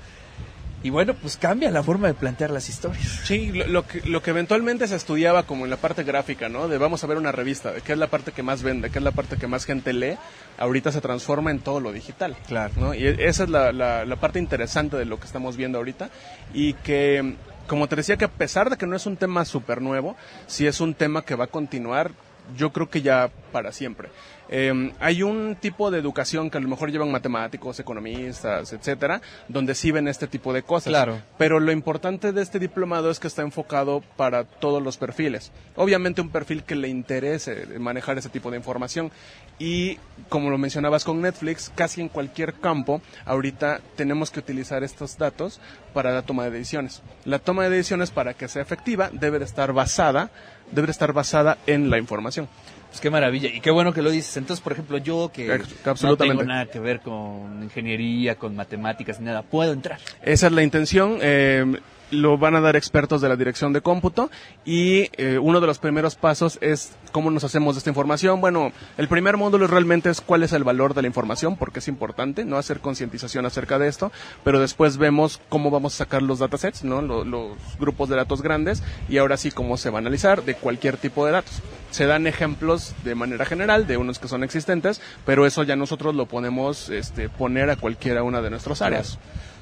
Y bueno, pues cambia la forma de plantear las historias. Sí, lo, lo que, lo que eventualmente se estudiaba como en la parte gráfica, ¿no? De vamos a ver una revista, de qué es la parte que más vende, qué es la parte que más gente lee, ahorita se transforma en todo lo digital. Claro. ¿no? Y e- esa es la, la- la parte interesante de lo que estamos viendo ahorita y que, como te decía, que a pesar de que no es un tema súper nuevo, sí es un tema que va a continuar, yo creo que ya para siempre. Eh, hay un tipo de educación que a lo mejor llevan matemáticos, economistas, etcétera, donde sí ven este tipo de cosas. Claro. Pero lo importante de este diplomado es que está enfocado para todos los perfiles. Obviamente un perfil que le interese manejar ese tipo de información. Y como lo mencionabas con Netflix, casi en cualquier campo, ahorita tenemos que utilizar estos datos para la toma de decisiones. La toma de decisiones para que sea efectiva debe de estar basada, debe de estar basada en la información. Pues qué maravilla. Y qué bueno que lo dices. Entonces, por ejemplo, yo que no tengo nada que ver con ingeniería, con matemáticas, ni nada, puedo entrar. Esa es la intención. eh, lo van a dar expertos de la dirección de cómputo y eh, uno de los primeros pasos es cómo nos hacemos de esta información. Bueno, el primer módulo realmente es cuál es el valor de la información, porque es importante, no hacer concientización acerca de esto, pero después vemos cómo vamos a sacar los datasets, ¿no? Lo- los grupos de datos grandes y ahora sí cómo se va a analizar de cualquier tipo de datos. Se dan ejemplos de manera general de unos que son existentes, pero eso ya nosotros lo podemos este, poner a cualquiera una de nuestras áreas.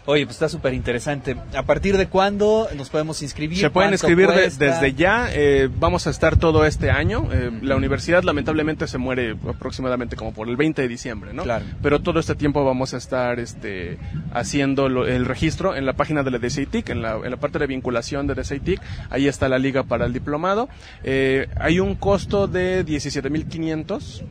Oye, pues está súper interesante. ¿A partir de cuándo nos podemos inscribir? Se pueden ¿Cuánto inscribir de- desde ya. eh, vamos a estar todo este año. eh, La universidad lamentablemente se muere aproximadamente como por el 20 de diciembre, ¿no? Claro. Pero todo este tiempo vamos a estar este, haciendo lo- el registro en la página de la DCITIC, en la, en la parte de vinculación de DCITIC. Ahí está la liga para el diplomado. Eh, hay un costo de 17.500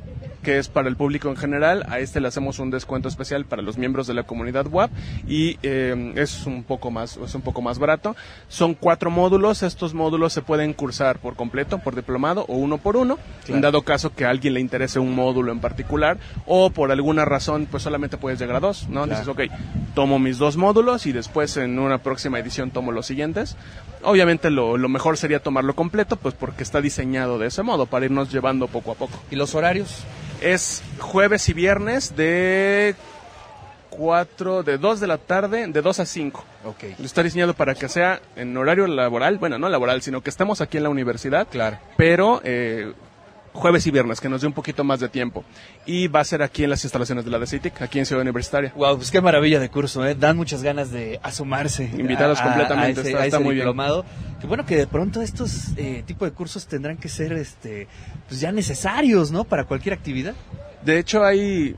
que es para el público en general. A este le hacemos un descuento especial para los miembros de la comunidad WAP y eh, es un poco más es un poco más barato. Son cuatro módulos. Estos módulos se pueden cursar por completo, por diplomado o uno por uno. Claro. En dado caso que a alguien le interese un módulo en particular o por alguna razón pues solamente puedes llegar a dos, ¿no? Dices, ok, tomo mis dos módulos y después en una próxima edición tomo los siguientes. Obviamente lo, lo mejor sería tomarlo completo, pues porque está diseñado de ese modo, para irnos llevando poco a poco. ¿Y los horarios? Es jueves y viernes de 4, de 2 de la tarde, de 2 a 5. Ok. Está diseñado para que sea en horario laboral, bueno, no laboral, sino que estemos aquí en la universidad, Claro. pero eh, jueves y viernes, que nos dé un poquito más de tiempo. Y va a ser aquí en las instalaciones de la DCITIC, aquí en Ciudad Universitaria. Wow, pues qué maravilla de curso, ¿eh? Dan muchas ganas de asomarse. Invitados completamente, ese, está- a está ese muy bien. diplomado. Que bueno que de pronto estos eh, tipos de cursos tendrán que ser, este, pues ya necesarios, ¿no? Para cualquier actividad. De hecho, hay,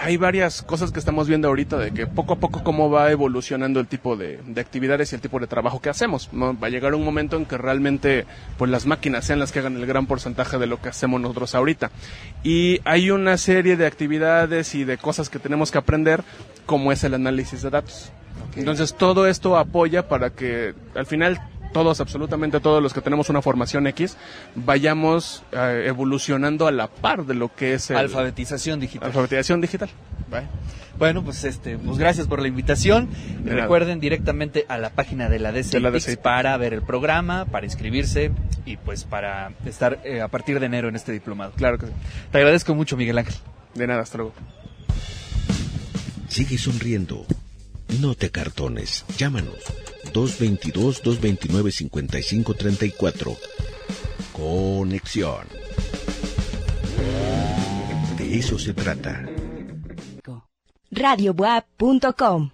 hay varias cosas que estamos viendo ahorita de que poco a poco cómo va evolucionando el tipo de, de actividades y el tipo de trabajo que hacemos. ¿no? Va a llegar un momento en que realmente pues las máquinas sean las que hagan el gran porcentaje de lo que hacemos nosotros ahorita. Y hay una serie de actividades y de cosas que tenemos que aprender como es el análisis de datos. Entonces todo esto apoya para que al final todos, absolutamente todos los que tenemos una formación X, vayamos eh, evolucionando a la par de lo que es el- Alfabetización digital. alfabetización digital. Bye. Bueno, pues este, pues gracias por la invitación. Y recuerden directamente a la página de la DCIPIX. para ver el programa, para inscribirse y pues para estar eh, a partir de enero en este diplomado. Claro que sí. Te agradezco mucho, Miguel Ángel. De nada, hasta luego. Sigue sonriendo. No te cartones. Llámanos. 222-229-5534. Conexión. De eso se trata. radiobuap.com.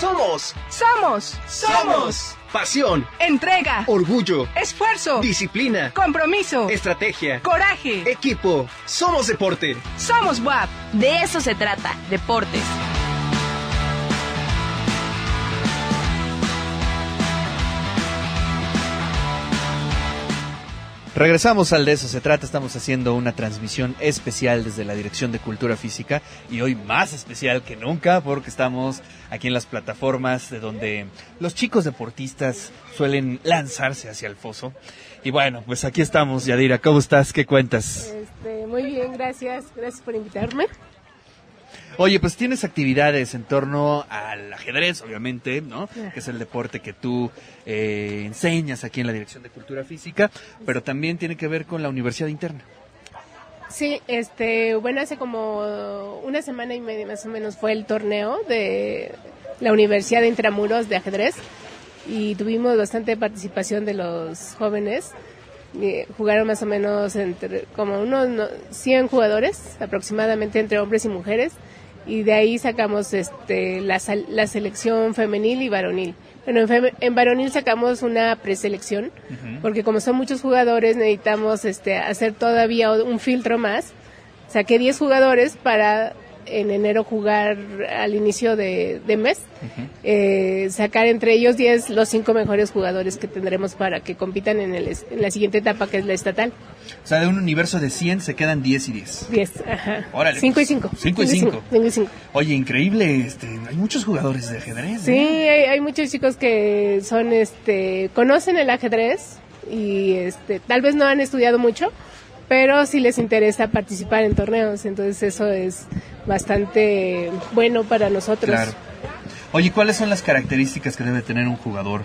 Somos, Somos, somos pasión, entrega, orgullo, esfuerzo, disciplina, compromiso, estrategia, coraje. equipo. Somos deporte. Somos WAP. De eso se trata, deportes. Regresamos al de eso se trata, estamos haciendo una transmisión especial desde la Dirección de Cultura Física y hoy más especial que nunca porque estamos aquí en las plataformas de donde los chicos deportistas suelen lanzarse hacia el foso. Y bueno, pues aquí estamos, Yadira, ¿cómo estás? ¿Qué cuentas? Este, muy bien, gracias. Gracias por invitarme. Oye, pues tienes actividades en torno al ajedrez, obviamente, ¿no? Que es el deporte que tú eh, enseñas aquí en la Dirección de Cultura Física, pero también tiene que ver con la Universidad Interna. Sí, este, bueno, hace como una semana y media más o menos fue el torneo de la Universidad de Intramuros de ajedrez y tuvimos bastante participación de los jóvenes. Eh, jugaron más o menos entre como unos no, 100 jugadores aproximadamente entre hombres y mujeres y de ahí sacamos este la, la selección femenil y varonil. Bueno, en, fem- en varonil sacamos una preselección porque como son muchos jugadores necesitamos este hacer todavía un filtro más. Saqué 10 jugadores para en enero jugar al inicio de, de mes, eh, sacar entre ellos 10 los cinco mejores jugadores que tendremos para que compitan en, el, en la siguiente etapa que es la estatal. O sea, de un universo de 100 se quedan 10 y 10. 10, ajá. Órale, 5 y pues, 5. cinco y cinco. 5 y 5. Oye, increíble, este, hay muchos jugadores de ajedrez. Sí, ¿eh? hay, hay muchos chicos que son, este, conocen el ajedrez y, este, tal vez no han estudiado mucho, pero sí les interesa participar en torneos, entonces eso es bastante bueno para nosotros. Claro. Oye, ¿cuáles son las características que debe tener un jugador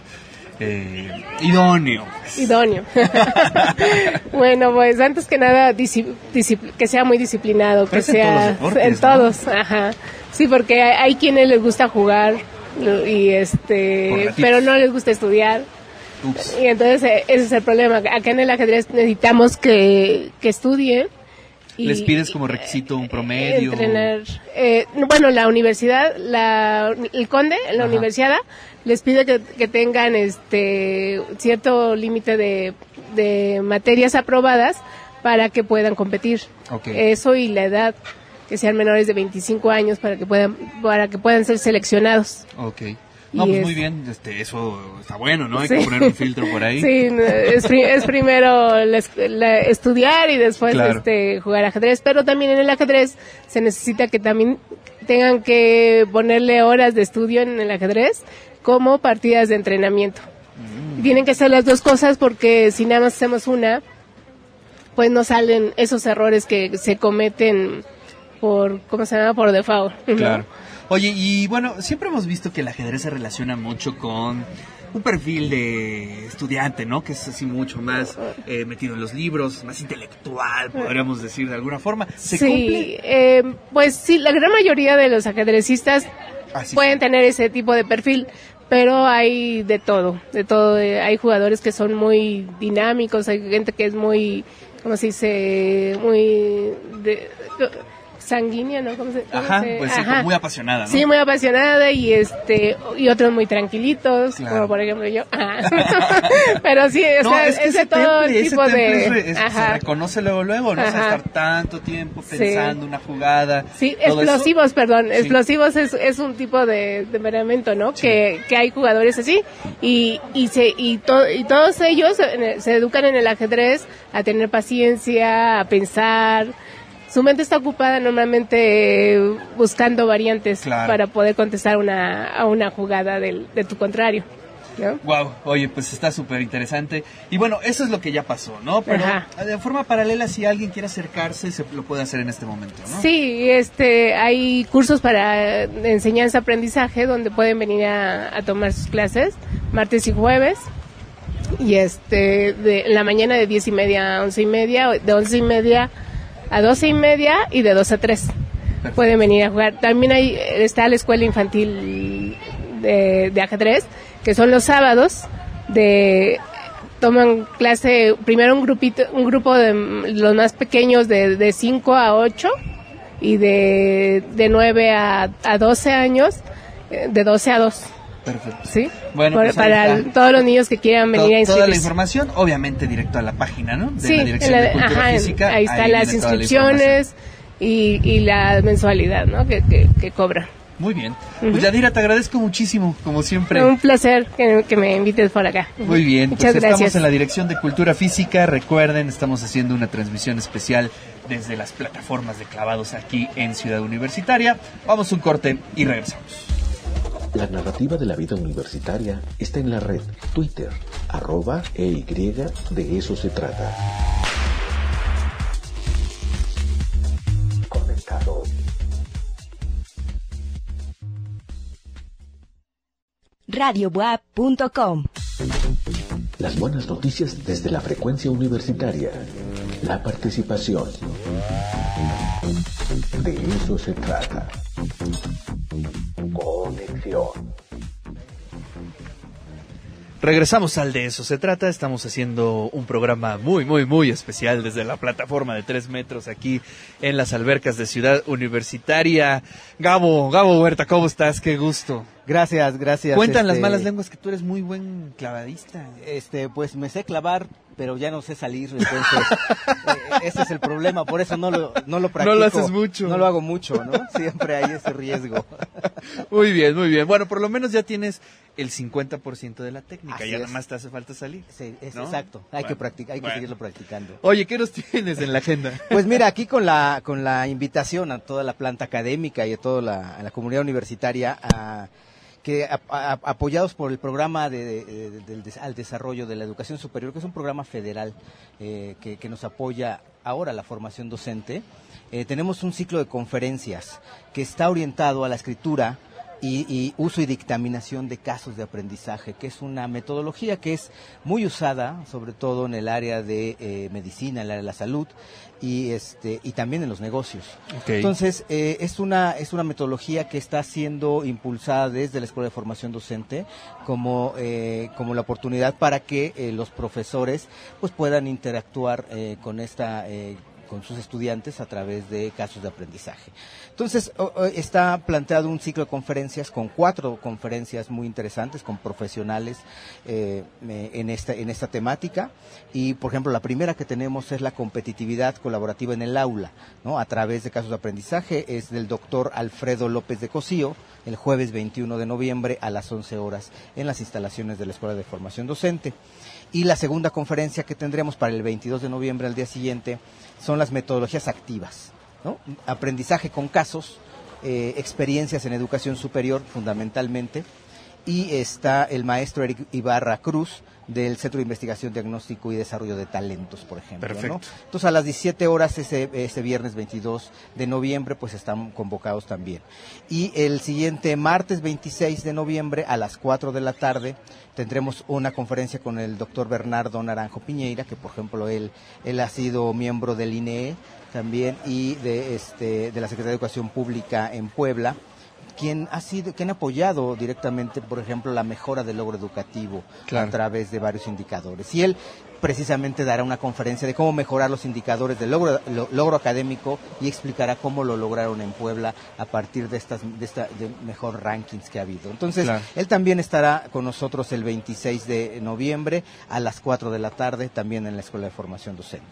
eh, idóneo? Idóneo. bueno, pues antes que nada, que sea muy disciplinado, que es en sea todos deportes, en ¿no? todos, ajá. Sí, porque hay, hay quienes les gusta jugar y este, pero no les gusta estudiar. Ups. Y entonces eh, ese es el problema. Acá en el ajedrez necesitamos que, que estudien. y- ¿Les pides como requisito un promedio? entrenar. Eh, bueno, la universidad, la, el conde, la Ajá. universidad, les pide que, que tengan este cierto límite de, de materias aprobadas para que puedan competir. Ok. Eso y la edad, que sean menores de 25 años para que puedan, para que puedan ser seleccionados. Ok. No, pues es- muy bien, este, eso está bueno, ¿no? Hay Sí. que poner un filtro por ahí. Sí, es, pri- es primero la es- la- estudiar y después Claro. este, jugar ajedrez, pero también en el ajedrez se necesita que también tengan que ponerle horas de estudio en el ajedrez como partidas de entrenamiento. Mm. Tienen que ser las dos cosas porque si nada más hacemos una, pues no salen esos errores que se cometen por, ¿cómo se llama? Por default. ¿no? Oye, y bueno, siempre hemos visto que el ajedrez se relaciona mucho con un perfil de estudiante, ¿no? Que es así mucho más eh, metido en los libros, más intelectual, podríamos decir de alguna forma. ¿Se sí, cumple? eh, pues sí, la gran mayoría de los ajedrecistas Así pueden tener ese tipo de perfil, pero hay de todo, de todo. eh, Hay jugadores que son muy dinámicos, hay gente que es muy, ¿cómo se dice? Muy de- sanguínea, ¿no? ¿Cómo se, cómo Ajá, se- pues sí, ajá. muy apasionada, ¿no? Sí, muy apasionada y este y otros muy tranquilitos, Claro. como por ejemplo yo. Ajá. Pero sí, o No, sea, es que ese todo temple, tipo de es re- es- se reconoce luego, luego, ¿no? O sea, estar tanto tiempo Sí. pensando una jugada. Sí, eso. explosivos, perdón. Sí. Explosivos es, es un tipo de temperamento, ¿no? Que, que hay jugadores así y, y, se, y, to- y todos ellos el- se educan en el ajedrez a tener paciencia, a pensar. Su mente está ocupada normalmente eh, buscando variantes Claro. para poder contestar una, a una jugada del, de tu contrario. ¿no? Wow, oye, pues está súper interesante. Y bueno, eso es lo que ya pasó, ¿no? Pero Ajá. de forma paralela, si alguien quiere acercarse, se lo puede hacer en este momento, ¿no? Sí, este, hay cursos para enseñanza-aprendizaje donde pueden venir a, a tomar sus clases martes y jueves. Y este, de en la mañana de 10 y media a 11 y media, o de 11 y media a 12 y media y de 2 a 3. Pueden venir a jugar. También hay, está la escuela infantil de, de ajedrez, que son los sábados de toman clase primero un grupito un grupo de los más pequeños de, de 5 a 8 y de, de 9 a, a 12 años eh, de 12 a 2 Perfecto. ¿sí? Bueno, Por- pues para todos los niños que quieran venir a To- Toda la inscribirse. información, obviamente, directo a la página, ¿no? De Sí, la Dirección la- de Cultura ajá, Física. ahí están las la inscripciones y, y la mensualidad ¿no? que, que, que cobran. Muy bien. Ujú. Pues Yadira, te agradezco muchísimo, como siempre. Un placer que, que me invites por acá. Muy bien, Muchas pues estamos gracias. en la Dirección de Cultura Física. Recuerden, estamos haciendo una transmisión especial desde las plataformas de clavados aquí en Ciudad Universitaria. Vamos a un corte y regresamos. La narrativa de la vida universitaria está en la red Twitter, arroba e y de eso se trata. Conectado. radiobuap.com. Las buenas noticias desde la frecuencia universitaria. La participación. De eso se trata. Conexión. Regresamos al de eso se trata. Estamos haciendo un programa muy, muy, muy especial desde la plataforma de tres metros aquí en las albercas de Ciudad Universitaria. Gabo, Gabo Huerta, ¿cómo estás? Qué gusto. Gracias, gracias. Cuentan las este, malas lenguas que tú eres muy buen clavadista. Este, pues me sé clavar, pero ya no sé salir, entonces eh, ese es el problema, por eso no lo, no lo practico. No lo haces mucho. No lo hago mucho, ¿no? Siempre hay ese riesgo. Muy bien, muy bien. Bueno, por lo menos ya tienes el 50% de la técnica. Así ya es. nada más te hace falta salir. Sí, es ¿no? exacto. Hay que practicar, hay que seguirlo practicando. Oye, ¿qué nos tienes en la agenda? Pues mira, aquí con la, con la invitación a toda la planta académica y a toda la, a la comunidad universitaria, a- que apoyados por el programa de, al desarrollo de la educación superior, que es un programa federal eh, que, que nos apoya ahora la formación docente, eh, tenemos un ciclo de conferencias que está orientado a la escritura y, y uso y dictaminación de casos de aprendizaje, que es una metodología que es muy usada, sobre todo en el área de eh, medicina, en el área de la salud y este y también en los negocios. Entonces eh, es una es una metodología que está siendo impulsada desde la escuela de formación docente como eh, como la oportunidad para que eh, los profesores pues puedan interactuar eh, con esta eh, con sus estudiantes a través de casos de aprendizaje. Entonces, está planteado un ciclo de conferencias con cuatro conferencias muy interesantes con profesionales eh, en, esta, en esta temática. Y, por ejemplo, la primera que tenemos es la competitividad colaborativa en el aula, ¿no? a través de casos de aprendizaje. Es del doctor Alfredo López de Cosío, el jueves 21 de noviembre a las 11 horas en las instalaciones de la Escuela de Formación Docente. Y la segunda conferencia que tendremos para el 22 de noviembre al día siguiente son las metodologías activas, aprendizaje con casos, eh, experiencias en educación superior fundamentalmente, y está el maestro Eric Ibarra Cruz del Centro de Investigación, Diagnóstico y Desarrollo de Talentos, por ejemplo. ¿no? Perfecto. Entonces a las 17 horas ese, ese viernes 22 de noviembre pues están convocados también. Y el siguiente martes 26 de noviembre a las 4 de la tarde tendremos una conferencia con el doctor Bernardo Naranjo Piñeira, que por ejemplo él, él ha sido miembro del INEE también y de, este, de la Secretaría de Educación Pública en Puebla quien ha sido, quien ha apoyado directamente, por ejemplo, la mejora del logro educativo Claro. a través de varios indicadores. Y él precisamente dará una conferencia de cómo mejorar los indicadores del logro, lo- logro académico y explicará cómo lo lograron en Puebla a partir de estas de esta de mejor rankings que ha habido. Entonces, Claro. él también estará con nosotros el 26 de noviembre a las 4 de la tarde también en la Escuela de Formación Docente.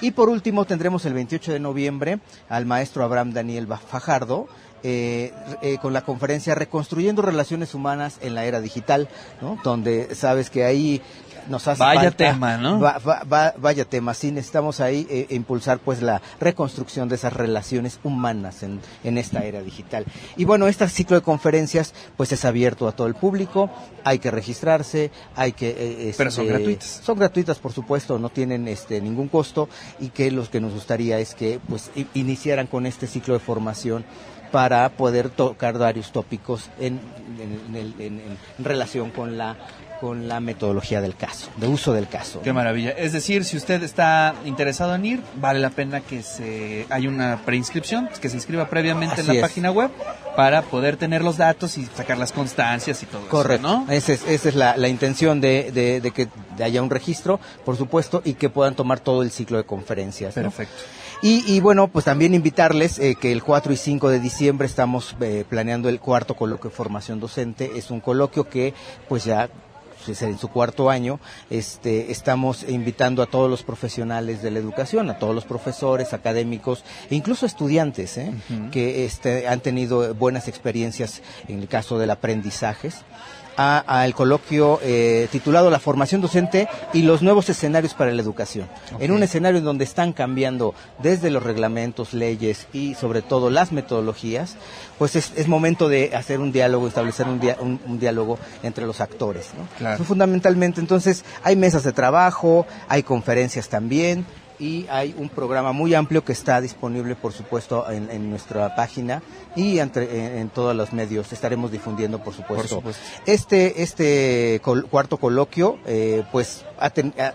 Y por último tendremos el 28 de noviembre al maestro Abraham Daniel Fajardo eh, eh, con la conferencia Reconstruyendo Relaciones Humanas en la Era Digital, ¿no? donde sabes que ahí nos hace Vaya falta- tema, ¿no? va- va- va- vaya tema, sí necesitamos ahí eh, impulsar pues la reconstrucción de esas relaciones humanas en, en esta era digital. Y bueno, este ciclo de conferencias pues es abierto a todo el público, hay que registrarse, hay que... eh, Pero son este, gratuitas. Son gratuitas, por supuesto, no tienen este ningún costo y que lo que nos gustaría es que pues iniciaran con este ciclo de formación para poder tocar varios tópicos en, en- en el- en- en relación con la con la metodología del caso, de uso del caso. Qué maravilla. Es decir, si usted está interesado en ir, vale la pena que se hay una preinscripción, que se inscriba previamente en la es. página web para poder tener los datos y sacar las constancias y todo Correcto, eso, ¿no? Esa es, esa es la, la intención de, de- de que haya un registro, por supuesto, y que puedan tomar todo el ciclo de conferencias. ¿no? Y, y bueno, pues también invitarles eh, que el 4 y 5 de diciembre estamos eh, planeando el cuarto coloquio de formación docente. Es un coloquio que pues ya en su cuarto año, este, estamos invitando a todos los profesionales de la educación, a todos los profesores, académicos e incluso estudiantes ¿eh? Que este, han tenido buenas experiencias en el caso del aprendizaje a- al coloquio eh, titulado La formación docente y los nuevos escenarios para la educación. En un escenario en donde están cambiando desde los reglamentos, leyes y sobre todo las metodologías, pues es, es momento de hacer un diálogo, establecer un, dia- un- un diálogo entre los actores. ¿no? Claro. Eso fundamentalmente, entonces, hay mesas de trabajo, hay conferencias también y hay un programa muy amplio que está disponible, por supuesto, en, en nuestra página y entre- en, en todos los medios. Estaremos difundiendo, por supuesto. supuesto. Este, este col- cuarto coloquio, eh, pues,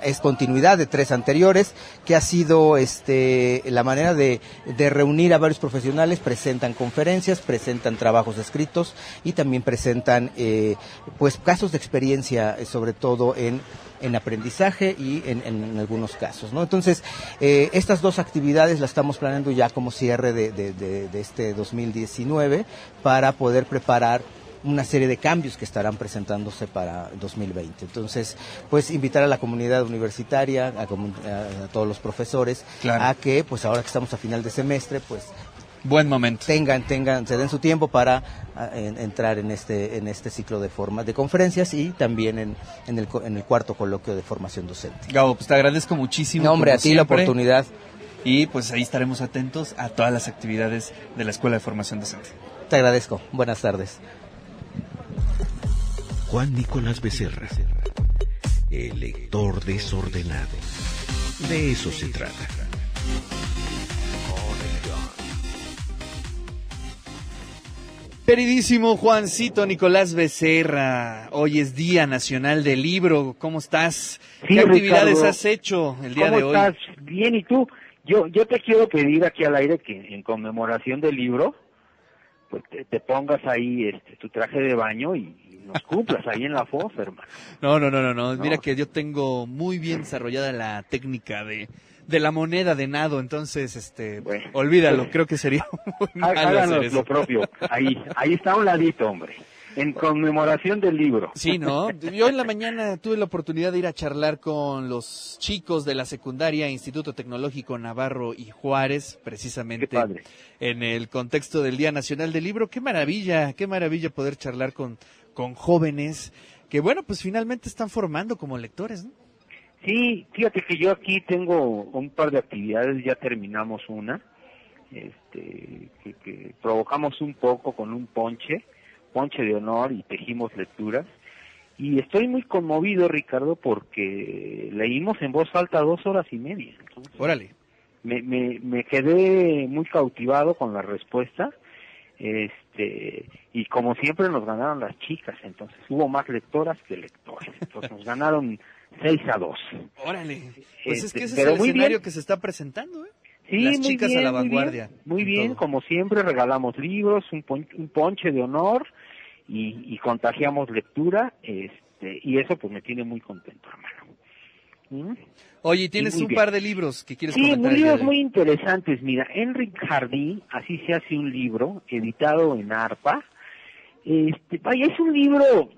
es continuidad de tres anteriores, que ha sido este, la manera de, de reunir a varios profesionales, presentan conferencias, presentan trabajos escritos y también presentan, eh, pues, casos de experiencia, eh, sobre todo en en aprendizaje y en, en- en algunos casos, ¿no? Entonces, eh, estas dos actividades las estamos planeando ya como cierre de, de- de- de este 2019 para poder preparar una serie de cambios que estarán presentándose para 2020. Entonces, pues invitar a la comunidad universitaria, a, a- a todos los profesores, Claro. a que, pues ahora que estamos a final de semestre, pues Buen momento. tengan, tengan, se den su tiempo para ah, en- entrar en este, en este ciclo de forma de conferencias y también en, en el, en el cuarto coloquio de formación docente. Gabo, pues te agradezco muchísimo. No, hombre, a ti la oportunidad. Y pues ahí estaremos atentos a todas las actividades de la Escuela de Formación Docente. Te agradezco. Buenas tardes. Juan Nicolás Becerra, el lector desordenado. De eso se trata. Queridísimo Juancito Nicolás Becerra, hoy es Día Nacional del Libro. ¿Cómo estás? Sí, ¿Qué actividades Ricardo. has hecho el día ¿Cómo de hoy? estás? Bien, ¿y tú? Yo, yo te quiero pedir aquí al aire que en conmemoración del libro, pues te, te pongas ahí este, tu traje de baño y, y nos cumplas ahí en la fosa, hermano. No, no, no, no, no. No. Mira que yo tengo muy bien desarrollada la técnica de, de la moneda de nado, entonces, este, olvídalo. Creo que sería muy hacer eso. lo propio. Ahí, ahí está a un ladito, hombre. En conmemoración del libro. Sí, ¿no? Yo en la mañana tuve la oportunidad de ir a charlar con los chicos de la secundaria Instituto Tecnológico Navarro y Juárez, precisamente en el contexto del Día Nacional del Libro. Qué maravilla, qué maravilla poder charlar con, con jóvenes que, bueno, pues finalmente están formando como lectores, ¿no? Sí, fíjate que yo aquí tengo un par de actividades, ya terminamos una, este, que, que provocamos un poco con un ponche, ponche de honor y tejimos lecturas. Y estoy muy conmovido, Ricardo, porque leímos en voz alta dos horas y media. Entonces, Órale. me, me, me quedé muy cautivado con la respuesta. Este, y como siempre nos ganaron las chicas, entonces hubo más lectoras que lectores. Entonces nos ganaron 6 a 2. Órale. Pues es Este, que ese es el muy escenario bien. que se está presentando, ¿eh? Sí, Las muy chicas bien, a la muy bien. Muy en bien, como siempre regalamos libros, un, pon- un ponche de honor y, y contagiamos lectura, este, y eso pues me tiene muy contento, hermano. ¿Mm? Oye, tienes un par de libros que quieres Sí, comentar. día libros muy interesantes. Mira, Enric Jardín, así se hace un libro, editado en ARPA. Este, vaya, es un libro,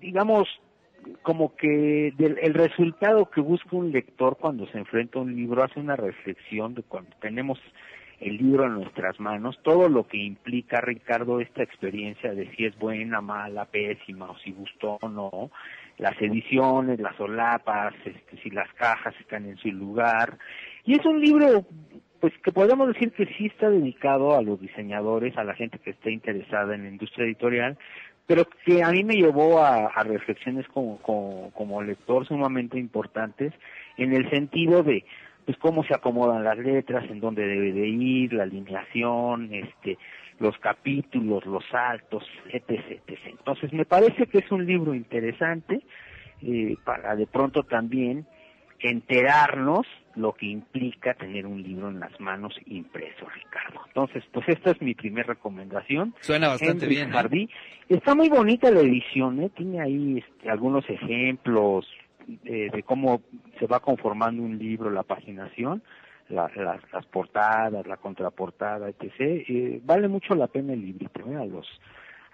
digamos, como que del, el resultado que busca un lector cuando se enfrenta a un libro hace una reflexión de cuando tenemos el libro en nuestras manos, todo lo que implica, Ricardo, esta experiencia de si es buena, mala, pésima, o si gustó o no, las ediciones, las solapas, este, si las cajas están en su lugar. Y es un libro, pues que podemos decir que sí está dedicado a los diseñadores, a la gente que esté interesada en la industria editorial, pero que a mí me llevó a, reflexiones como, como, lector sumamente importantes en el sentido de pues cómo se acomodan las letras, en dónde debe de ir, la alineación, este, los capítulos, los saltos, etc, etc. Entonces me parece que es un libro interesante eh, para de pronto también enterarnos lo que implica tener un libro en las manos impreso, Ricardo. Entonces, pues esta es mi primera recomendación. Suena bastante Henry bien. ¿eh? Está muy bonita la edición, ¿eh? tiene ahí este, algunos ejemplos eh, de cómo se va conformando un libro, la paginación, la- las, las portadas, la contraportada, etc. Eh, vale mucho la pena el librito, ¿eh? a los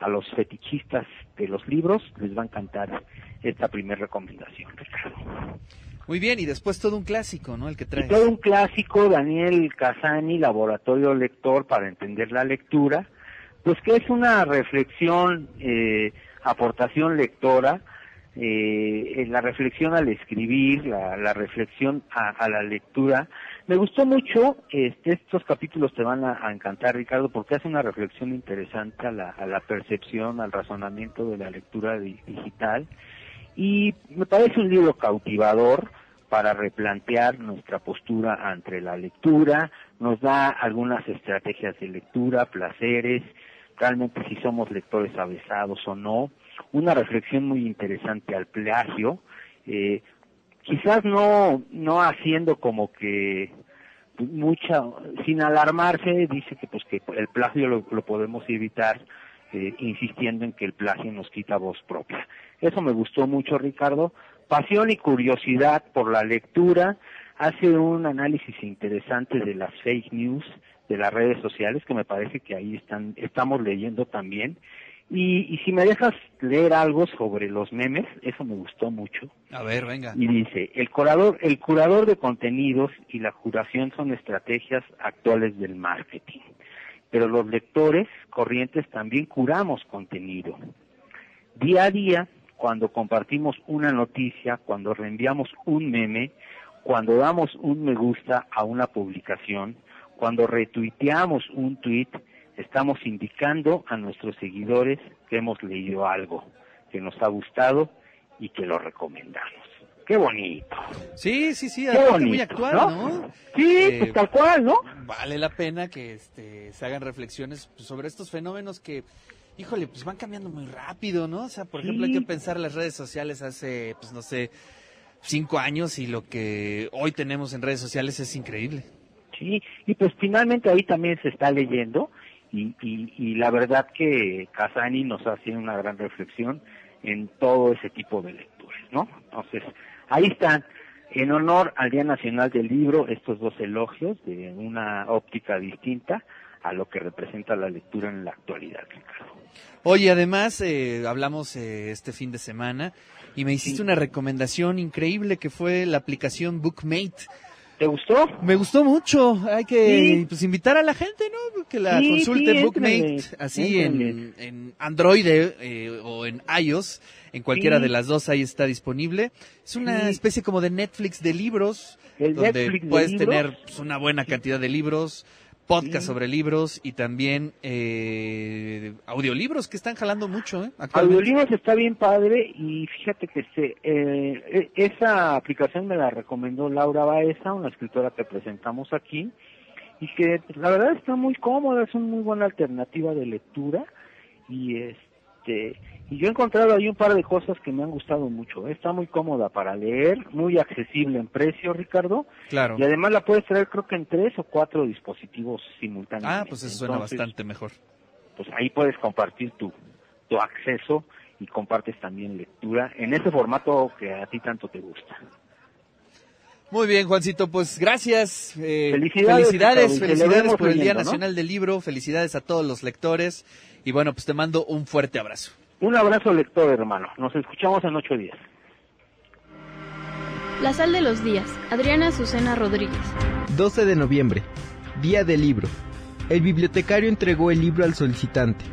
a los fetichistas de los libros les va a encantar esta primera recomendación, Ricardo. Muy bien, y después todo un clásico, ¿no? El que Y traes. todo un clásico, Daniel Casani, Laboratorio Lector para entender la lectura, pues que es una reflexión, eh, aportación lectora, eh, la reflexión al escribir, la, la reflexión a, la lectura. Me gustó mucho, este, estos capítulos te van a, encantar, Ricardo, porque hace una reflexión interesante a la, percepción, al razonamiento de la lectura di- digital. Y me parece un libro cautivador para replantear nuestra postura ante la lectura, nos da algunas estrategias de lectura, placeres, realmente si somos lectores avesados o no, una reflexión muy interesante al plagio, eh, quizás no, no haciendo como que mucha, sin alarmarse, dice que pues que el plagio lo, lo podemos evitar eh, insistiendo en que el plagio nos quita voz propia. Eso me gustó mucho, Ricardo. Pasión y curiosidad por la lectura. Hace un análisis interesante de las fake news, de las redes sociales, que me parece que ahí están, estamos leyendo también. Y, y si me dejas leer algo sobre los memes, eso me gustó mucho. A ver, venga. Y dice, el curador, el curador de contenidos y la curación son estrategias actuales del marketing. Pero los lectores corrientes también curamos contenido. Día a día, cuando compartimos una noticia, cuando reenviamos un meme, cuando damos un me gusta a una publicación, cuando retuiteamos un tweet, estamos indicando a nuestros seguidores que hemos leído algo, que nos ha gustado y que lo recomendamos. Qué bonito. Sí, sí, sí, Qué bonito, muy actual, ¿no? ¿no? Sí, Eh, pues tal cual, ¿no? Vale la pena que este, se hagan reflexiones sobre estos fenómenos que, híjole, pues van cambiando muy rápido, ¿no? O sea, por ejemplo, hay que pensar las redes sociales hace, pues no sé, cinco años y lo que hoy tenemos en redes sociales es increíble. Sí, y pues finalmente ahí también se está leyendo y, y, y la verdad que Casani nos hace una gran reflexión en todo ese tipo de lecturas, ¿no? Entonces, ahí están, en honor al Día Nacional del Libro, estos dos elogios de una óptica distinta a lo que representa la lectura en la actualidad, Ricardo. Oye, además, eh, hablamos eh, este fin de semana y me hiciste una recomendación increíble que fue la aplicación Bookmate. ¿Te gustó? Me gustó mucho. Hay que Sí. pues, invitar a la gente, ¿no? Que la Sí, consulte sí, Bookmate, así en, en Android eh, o en iOS. En cualquiera de las dos ahí está disponible. Es una especie como de Netflix de libros, El donde Netflix puedes libros. tener pues, una buena cantidad de libros, podcast sobre libros y también eh, audiolibros que están jalando mucho, ¿eh? Audiolibros está bien padre y fíjate que se, eh, e- esa aplicación me la recomendó Laura Baeza, una escritora que presentamos aquí, y que la verdad está muy cómoda, es una muy buena alternativa de lectura y este y yo he encontrado ahí un par de cosas que me han gustado mucho. Está muy cómoda para leer, muy accesible en precio, Ricardo, Claro. y además la puedes traer creo que en tres o cuatro dispositivos simultáneamente. Ah, pues eso suena Entonces, bastante mejor. pues ahí puedes compartir tu, tu acceso y compartes también lectura en ese formato que a ti tanto te gusta. Muy bien, Juancito, pues gracias. eh, Felicidades, felicidades, por el Día leyendo, ¿no? Nacional del Libro, felicidades a todos los lectores y bueno, pues te mando un fuerte abrazo. Un abrazo lector, hermano. Nos escuchamos en ocho días. La sal de los días. Adriana Azucena Rodríguez. 12 de noviembre. Día del libro. El bibliotecario entregó el libro al solicitante.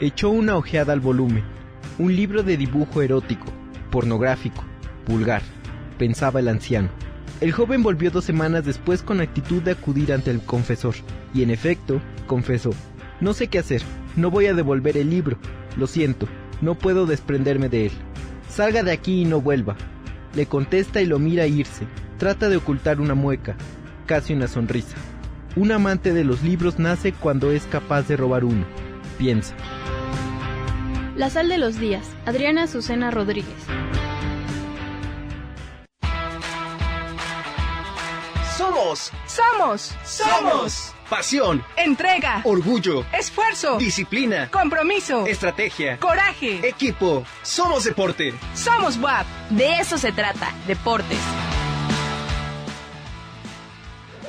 Echó una ojeada al volumen. Un libro de dibujo erótico, pornográfico, vulgar, pensaba el anciano. El joven volvió dos semanas después con actitud de acudir ante el confesor, y en efecto, confesó, no sé qué hacer, no voy a devolver el libro, lo siento, no puedo desprenderme de él. Salga de aquí y no vuelva. Le contesta y lo mira irse, trata de ocultar una mueca, casi una sonrisa. Un amante de los libros nace cuando es capaz de robar uno, piensa. La sal de los días, Adriana Azucena Rodríguez. Somos, Somos. somos pasión, Entrega. orgullo, Esfuerzo. disciplina, Compromiso. estrategia, Coraje. equipo. Somos deporte. Somos WAP. De eso se trata, deportes.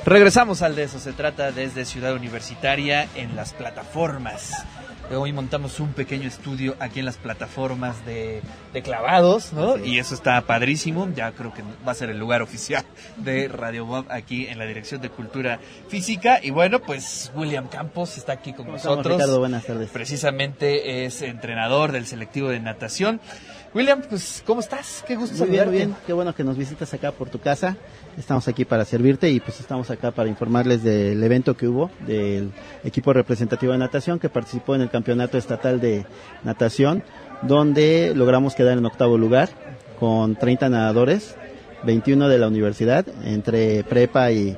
Regresamos al de eso se trata desde Ciudad Universitaria en las plataformas. Hoy montamos un pequeño estudio aquí en las plataformas de, de clavados, ¿no? Y eso está padrísimo. Ya creo que va a ser el lugar oficial de Radio Bob aquí en la Dirección de Cultura Física. Y bueno, pues William Campos está aquí con ¿Cómo estamos, nosotros. Ricardo? Buenas tardes. Precisamente es entrenador del selectivo de natación. William, pues, ¿cómo estás? Qué gusto Muy saludarte. muy bien. Qué bueno que nos visitas acá por tu casa. Estamos aquí para servirte y pues estamos acá para informarles del evento que hubo del equipo representativo de natación que participó en el campeonato estatal de natación, donde logramos quedar en octavo lugar con 30 nadadores, 21 de la universidad, entre prepa y,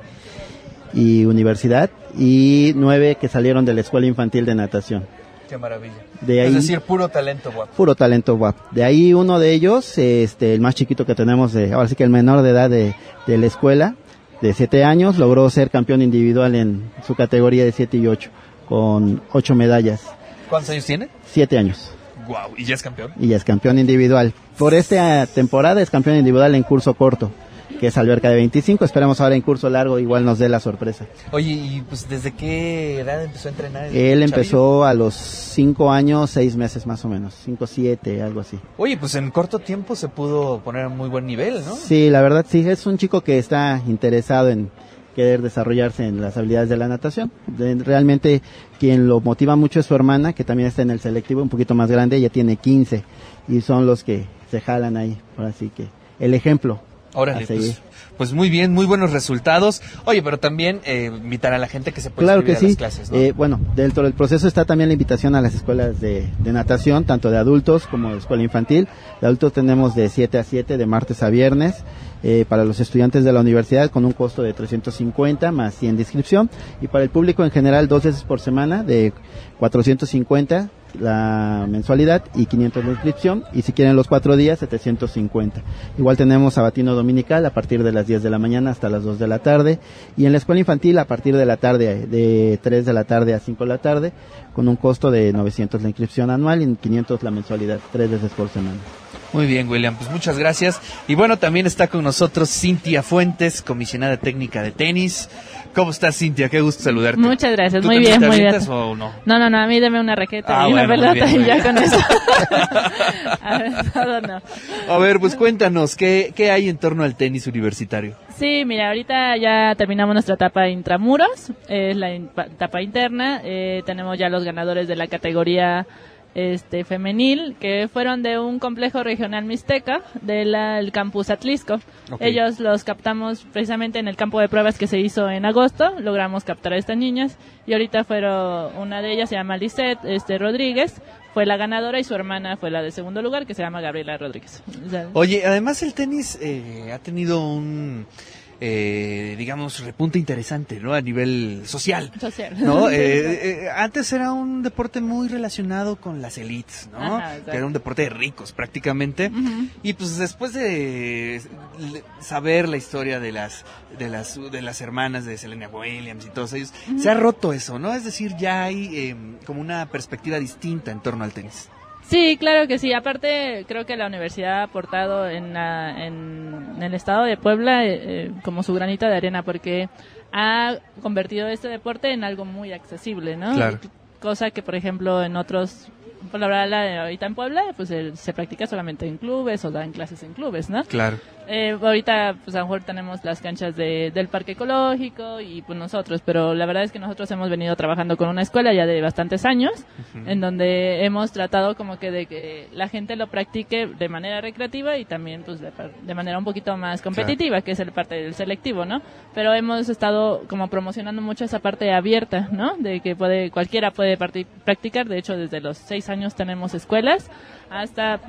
y universidad, y 9 que salieron de la escuela infantil de natación. Qué maravilla. De ahí- es decir, puro talento guapo. Puro talento guapo. De ahí uno de ellos, este, el más chiquito que tenemos, de, ahora sí que el menor de edad de, de la escuela, de 7 años, logró ser campeón individual en su categoría de 7 y 8, con 8 medallas. ¿Cuántos años tiene? 7 años. Guau, ¿y ya es campeón? Y ya es campeón individual. Por esta temporada es campeón individual en curso corto, que es alberca de 25. Esperemos ahora en curso largo igual nos dé la sorpresa. Oye, ¿y pues desde qué edad empezó a entrenar? Él empezó a los 5 años, 6 meses más o menos. 5, 7, algo así. Oye, pues en corto tiempo se pudo poner a muy buen nivel, ¿no? Sí, la verdad sí, es un chico que está interesado en querer desarrollarse en las habilidades de la natación. Realmente quien lo motiva mucho es su hermana, que también está en el selectivo, un poquito más grande, ella tiene 15 y son los que se jalan ahí. Ahora sí que el ejemplo. Órale, pues, pues muy bien, muy buenos resultados. Oye, pero también eh, invitar a la gente que se pueda Claro que inscribir sí. a las clases, ¿no? Eh, bueno, dentro del proceso está también la invitación a las escuelas de, de natación, tanto de adultos como de escuela infantil. De adultos tenemos de 7 a 7, de martes a viernes, eh, para los estudiantes de la universidad con un costo de 350 más 100 de inscripción. Y para el público en general, dos veces por semana de 450 la mensualidad y 500 la inscripción. Y si quieren los cuatro días, 750. Igual tenemos sabatino dominical a partir de las 10 de la mañana hasta las 2 de la tarde. Y en la escuela infantil a partir de la tarde, de 3 de la tarde a 5 de la tarde, con un costo de 900 la inscripción anual y 500 la mensualidad, tres veces por semana. Muy bien, William, pues muchas gracias. Y bueno, también está con nosotros Cintia Fuentes, comisionada técnica de tenis. ¿Cómo estás, Cintia? Qué gusto saludarte. Muchas gracias, ¿Tú muy bien, muy bien. o no? No, no, no, a mí deme una raqueta Ah, y una bueno, pelota bien, y ya bien. con eso. a ver, todo no. A ver, pues cuéntanos, ¿qué, ¿qué hay en torno al tenis universitario? Sí, mira, ahorita ya terminamos nuestra etapa intramuros, es la etapa interna, eh, tenemos ya los ganadores de la categoría este femenil, que fueron de un complejo regional mixteca del campus Atlisco. Ellos los captamos precisamente en el campo de pruebas que se hizo en agosto, logramos captar a estas niñas y ahorita fueron, una de ellas se llama Lisette este, Rodríguez, fue la ganadora y su hermana fue la de segundo lugar, que se llama Gabriela Rodríguez. Oye, además el tenis eh, ha tenido un, eh, digamos, repunte interesante, ¿no? A nivel social. Social. ¿no? Eh, eh, antes era un deporte muy relacionado con las elites, ¿no? Ajá, que era un deporte de ricos prácticamente. Y pues después de saber la historia de las de las de las hermanas de Selena Williams y todos ellos, se ha roto eso, ¿no? Es decir, ya hay eh, como una perspectiva distinta en torno al tenis. Sí, claro que sí. Aparte, creo que la universidad ha aportado en, la- en, en el estado de Puebla eh, eh, como su granita de arena, porque ha convertido este deporte en algo muy accesible, ¿no? Claro. Cosa que, por ejemplo, en otros, por la verdad, ahorita en Puebla, pues se practica solamente en clubes o dan clases en clubes, ¿no? Claro. Eh, ahorita, pues a lo mejor tenemos las canchas de, del Parque Ecológico y pues nosotros, pero la verdad es que nosotros hemos venido trabajando con una escuela ya de bastantes años, en donde hemos tratado como que de que la gente lo practique de manera recreativa y también pues de, de manera un poquito más competitiva, que es el parte del selectivo, ¿no? Pero hemos estado como promocionando mucho esa parte abierta, ¿no? De que puede cualquiera puede practicar, de hecho desde los seis años tenemos escuelas hasta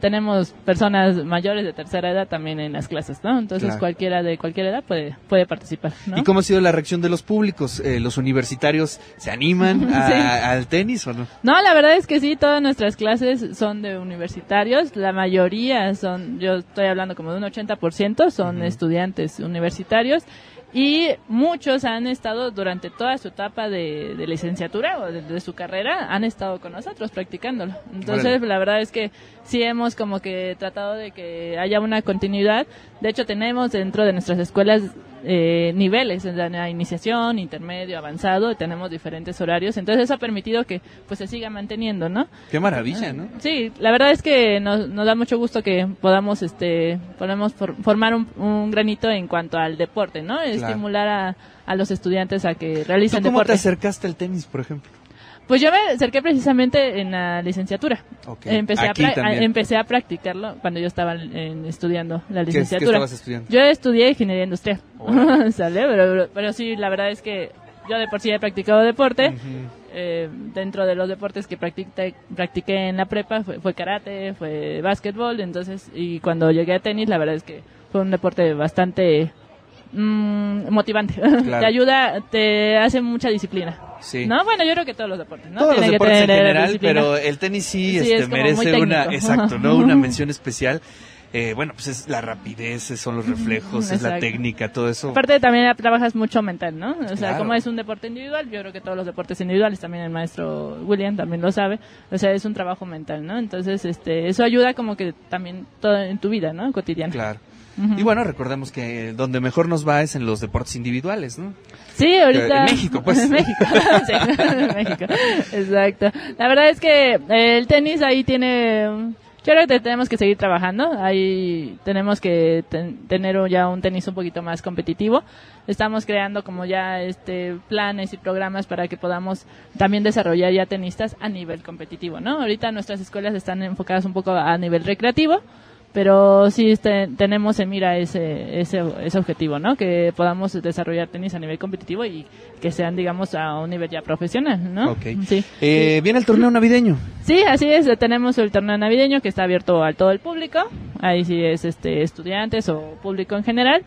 tenemos personas mayores de tercera edad también en las clases, ¿no? Entonces Claro. cualquiera de cualquier edad puede puede participar, ¿no? ¿Y cómo ha sido la reacción de los públicos? Eh, ¿Los universitarios se animan a- Sí. al tenis o no? No, la verdad es que sí, todas nuestras clases son de universitarios, la mayoría son, yo estoy hablando como de un 80% son estudiantes universitarios y muchos han estado durante toda su etapa de, de licenciatura o de, de su carrera, han estado con nosotros practicándolo. Entonces, la verdad es que sí hemos como que tratado de que haya una continuidad. De hecho, tenemos dentro de nuestras escuelas eh, niveles, en la iniciación, intermedio, avanzado, y tenemos diferentes horarios. Entonces, eso ha permitido que pues se siga manteniendo, ¿no? Qué maravilla, ¿no? Sí, la verdad es que nos, nos da mucho gusto que podamos, este, podamos for- formar un, un granito en cuanto al deporte, ¿no? Estimular a, a los estudiantes a que ¿Tú realicen cómo deporte. te acercaste al tenis, por ejemplo? Pues yo me acerqué precisamente en la licenciatura. Ok. Empecé, a, Aquí pra- a- también. empecé a practicarlo cuando yo estaba en- estudiando la ¿Qué- qué licenciatura. estabas estudiando? Yo estudié ingeniería industrial. ¿Sale? Pero, pero, pero sí, la verdad es que yo de por sí he practicado deporte. Eh, dentro de los deportes que practiqué, practiqué en la prepa fue, fue karate, fue básquetbol. Entonces, y cuando llegué a tenis, la verdad es que fue un deporte bastante mm, motivante. te ayuda, te hace mucha disciplina. Sí. No, bueno, yo creo que todos los deportes, ¿no? Todos los Tienen que deportes en general, disciplina. pero el tenis sí, Sí, este, es merece una, exacto, ¿no? Una mención especial. Eh, bueno, pues es la rapidez, son los reflejos, es la técnica, todo eso. Aparte también trabajas mucho mental, ¿no? O sea, como es un deporte individual, yo creo que todos los deportes individuales, también el maestro William también lo sabe, o sea, es un trabajo mental, ¿no? Entonces, este, eso ayuda como que también todo en tu vida, ¿no? Cotidiana. Claro. Y bueno, recordemos que donde mejor nos va es en los deportes individuales, ¿no? Sí, ahorita. En México, pues. En México, sí, en México. Exacto. La verdad es que eh, el tenis ahí tiene. Yo creo que tenemos que seguir trabajando. Ahí tenemos que ten- tener ya un tenis un poquito más competitivo. Estamos creando como ya este planes y programas para que podamos también desarrollar ya tenistas a nivel competitivo, ¿no? Ahorita nuestras escuelas están enfocadas un poco a nivel recreativo, pero sí este, tenemos en mira ese, ese, ese objetivo, ¿no? Que podamos desarrollar tenis a nivel competitivo y que sean, digamos, a un nivel ya profesional, ¿no? Ok. Sí. Eh, Viene el torneo navideño. Sí, así es. Tenemos el torneo navideño que está abierto a todo el público. Ahí sí es este estudiantes o público en general.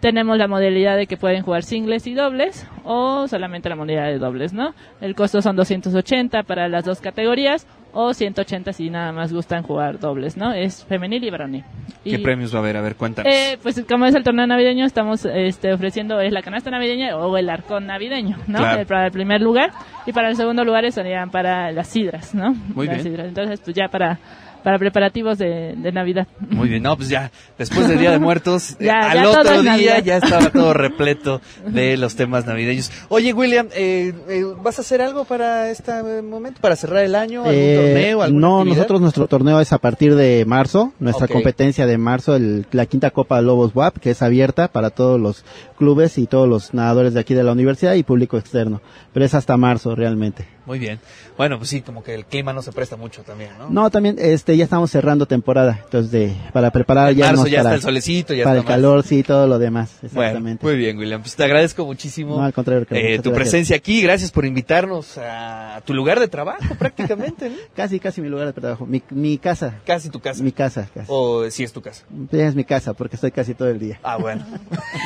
Tenemos la modalidad de que pueden jugar singles y dobles o solamente la modalidad de dobles, ¿no? El costo son 280 para las dos categorías o 180 si nada más gustan jugar dobles, ¿no? Es femenil y varonil. ¿Qué Y- premios va a haber? A ver, cuéntanos. eh, pues como es el torneo navideño, estamos este, ofreciendo es la canasta navideña o el arcón navideño, ¿no? Claro. Eh, Para el primer lugar y para el segundo lugar serían para las sidras, ¿no? Muy Las bien. sidras. Entonces, pues ya para para preparativos de, de Navidad. Muy bien, no, pues ya, después del Día de Muertos, eh, Ya, al otro día Navidad. ya estaba todo repleto de los temas navideños. Oye, William, eh, eh, ¿vas a hacer algo para este momento, para cerrar el año? ¿Algún Eh, torneo? alguna no, actividad? nosotros nuestro torneo es a partir de marzo, nuestra competencia de marzo, el- la quinta Copa Lobos WAP, que es abierta para todos los clubes y todos los nadadores de aquí de la universidad y público externo, pero es hasta marzo realmente. Muy bien. Bueno, pues sí, como que el clima no se presta mucho también, ¿no? No, también este ya estamos cerrando temporada, entonces de, para preparar En ya marzo ya para, está el solecito, ya para está el más. calor, sí, todo lo demás, Bueno, exactamente. muy bien, William. Pues te agradezco muchísimo No, al contrario, eh, tu gracias. presencia aquí. Gracias por invitarnos a tu lugar de trabajo, prácticamente, ¿no? Casi, casi mi lugar de trabajo, mi, mi casa. Casi tu casa. Mi casa, casi. O si es tu casa. Es mi casa porque estoy casi todo el día. Ah, bueno.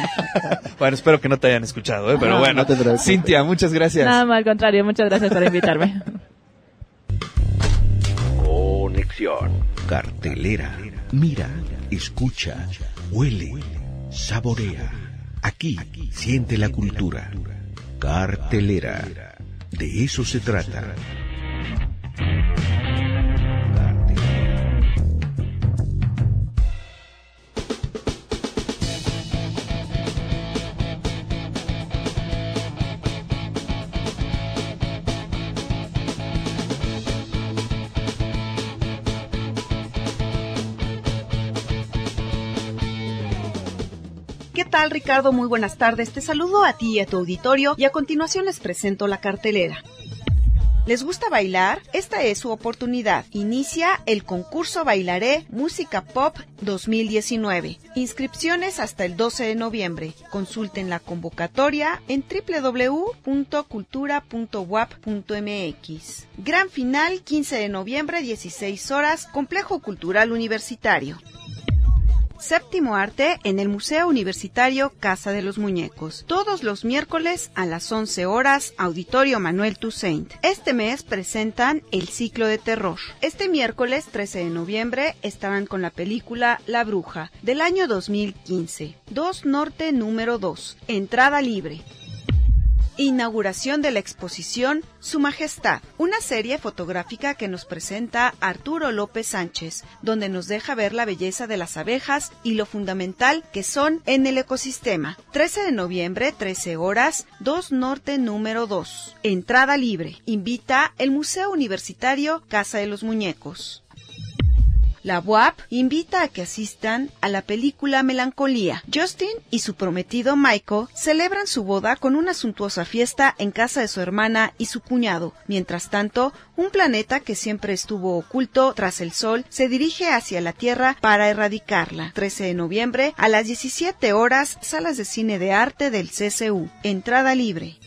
bueno, espero que no te hayan escuchado, ¿eh? pero No, bueno. no te. Cintia, muchas gracias. Nada más, al contrario, muchas gracias por invitarme. Conexión. Cartelera. Mira, escucha, huele, saborea. Aquí siente la cultura. Cartelera. De eso se trata. Ricardo? Muy buenas tardes. Te saludo a ti y a tu auditorio y a continuación les presento la cartelera. ¿Les gusta bailar? Esta es su oportunidad. Inicia el concurso Bailaré Música Pop 2019. Inscripciones hasta el 12 de noviembre. Consulten la convocatoria en www.cultura.wap.mx. Gran final 15 de noviembre 16 horas Complejo Cultural Universitario. Séptimo arte en el Museo Universitario Casa de los Muñecos. Todos los miércoles a las 11 horas, Auditorio Manuel Toussaint. Este mes presentan el ciclo de terror. Este miércoles 13 de noviembre estarán con la película La Bruja del año 2015. 2 Norte número 2. Entrada libre. Inauguración de la exposición Su Majestad, una serie fotográfica que nos presenta Arturo López Sánchez, donde nos deja ver la belleza de las abejas y lo fundamental que son en el ecosistema. 13 de noviembre, 13 horas, 2 Norte número 2. Entrada libre. Invita el Museo Universitario Casa de los Muñecos. La WAP invita a que asistan a la película Melancolía. Justin y su prometido Michael celebran su boda con una suntuosa fiesta en casa de su hermana y su cuñado. Mientras tanto, un planeta que siempre estuvo oculto tras el Sol se dirige hacia la Tierra para erradicarla. 13 de noviembre a las 17 horas, salas de cine de arte del CCU. Entrada libre.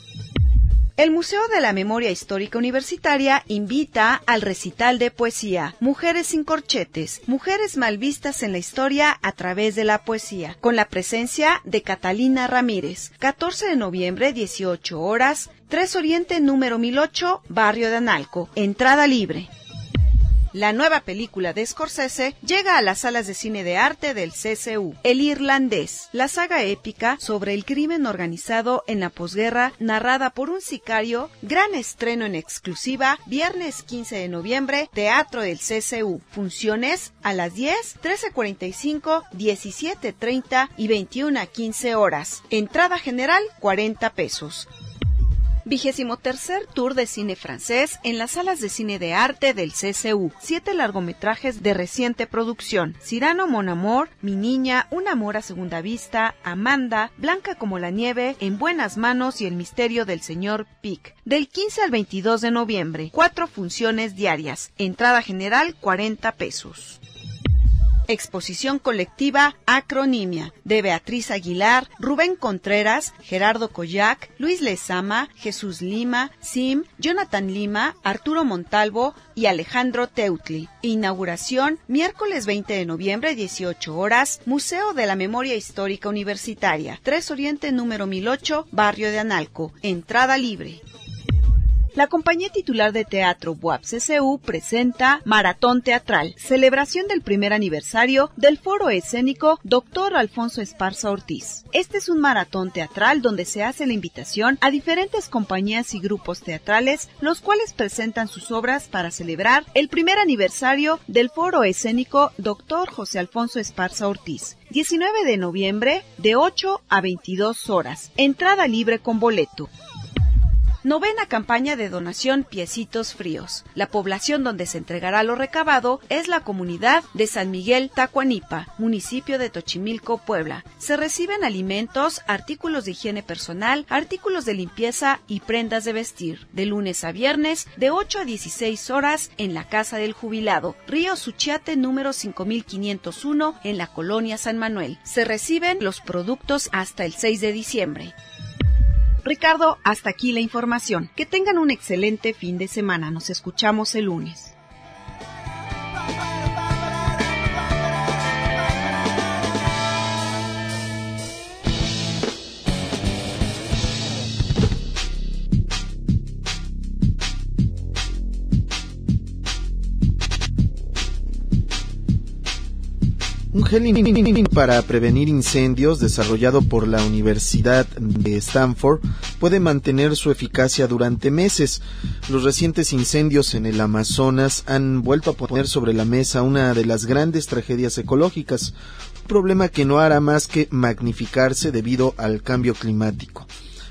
El Museo de la Memoria Histórica Universitaria invita al recital de poesía Mujeres sin corchetes, mujeres mal vistas en la historia a través de la poesía, con la presencia de Catalina Ramírez. 14 de noviembre, 18 horas, 3 Oriente número 1008, Barrio de Analco. Entrada libre. La nueva película de Scorsese llega a las salas de cine de arte del CCU, El Irlandés, la saga épica sobre el crimen organizado en la posguerra, narrada por un sicario, gran estreno en exclusiva, viernes 15 de noviembre, Teatro del CCU. Funciones a las 10, 13.45, 17.30 y 21 a 15 horas. Entrada general 40 pesos. Vigésimo tercer Tour de Cine Francés en las salas de cine de arte del CCU. Siete largometrajes de reciente producción. Cirano Mon Amor, Mi Niña, Un Amor a Segunda Vista, Amanda, Blanca como la Nieve, En Buenas Manos y El Misterio del Señor Pic. Del 15 al 22 de noviembre. Cuatro funciones diarias. Entrada general 40 pesos. Exposición colectiva Acronimia de Beatriz Aguilar, Rubén Contreras, Gerardo Coyac, Luis Lezama, Jesús Lima, Sim, Jonathan Lima, Arturo Montalvo y Alejandro Teutli. Inauguración miércoles 20 de noviembre 18 horas, Museo de la Memoria Histórica Universitaria, 3 Oriente número 1008, Barrio de Analco. Entrada libre. La compañía titular de teatro BUAP CCU presenta Maratón Teatral, celebración del primer aniversario del foro escénico Dr. Alfonso Esparza Ortiz. Este es un maratón teatral donde se hace la invitación a diferentes compañías y grupos teatrales, los cuales presentan sus obras para celebrar el primer aniversario del foro escénico Dr. José Alfonso Esparza Ortiz. 19 de noviembre, de 8 a 22 horas. Entrada libre con boleto. Novena campaña de donación Piecitos Fríos. La población donde se entregará lo recabado es la comunidad de San Miguel Tacuanipa, municipio de Tochimilco, Puebla. Se reciben alimentos, artículos de higiene personal, artículos de limpieza y prendas de vestir. De lunes a viernes, de 8 a 16 horas, en la Casa del Jubilado, Río Suchiate número 5501, en la colonia San Manuel. Se reciben los productos hasta el 6 de diciembre. Ricardo, hasta aquí la información. Que tengan un excelente fin de semana. Nos escuchamos el lunes. Un gel para prevenir incendios desarrollado por la Universidad de Stanford puede mantener su eficacia durante meses. Los recientes incendios en el Amazonas han vuelto a poner sobre la mesa una de las grandes tragedias ecológicas, un problema que no hará más que magnificarse debido al cambio climático.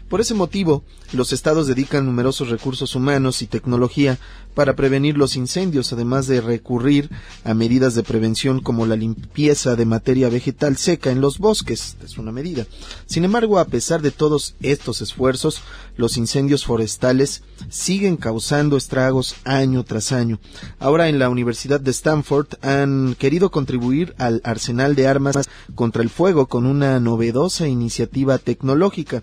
Por ese motivo, los estados dedican numerosos recursos humanos y tecnología para prevenir los incendios, además de recurrir a medidas de prevención como la limpieza de materia vegetal seca en los bosques, es una medida. Sin embargo, a pesar de todos estos esfuerzos, los incendios forestales siguen causando estragos año tras año. Ahora en la Universidad de Stanford han querido contribuir al arsenal de armas contra el fuego con una novedosa iniciativa tecnológica.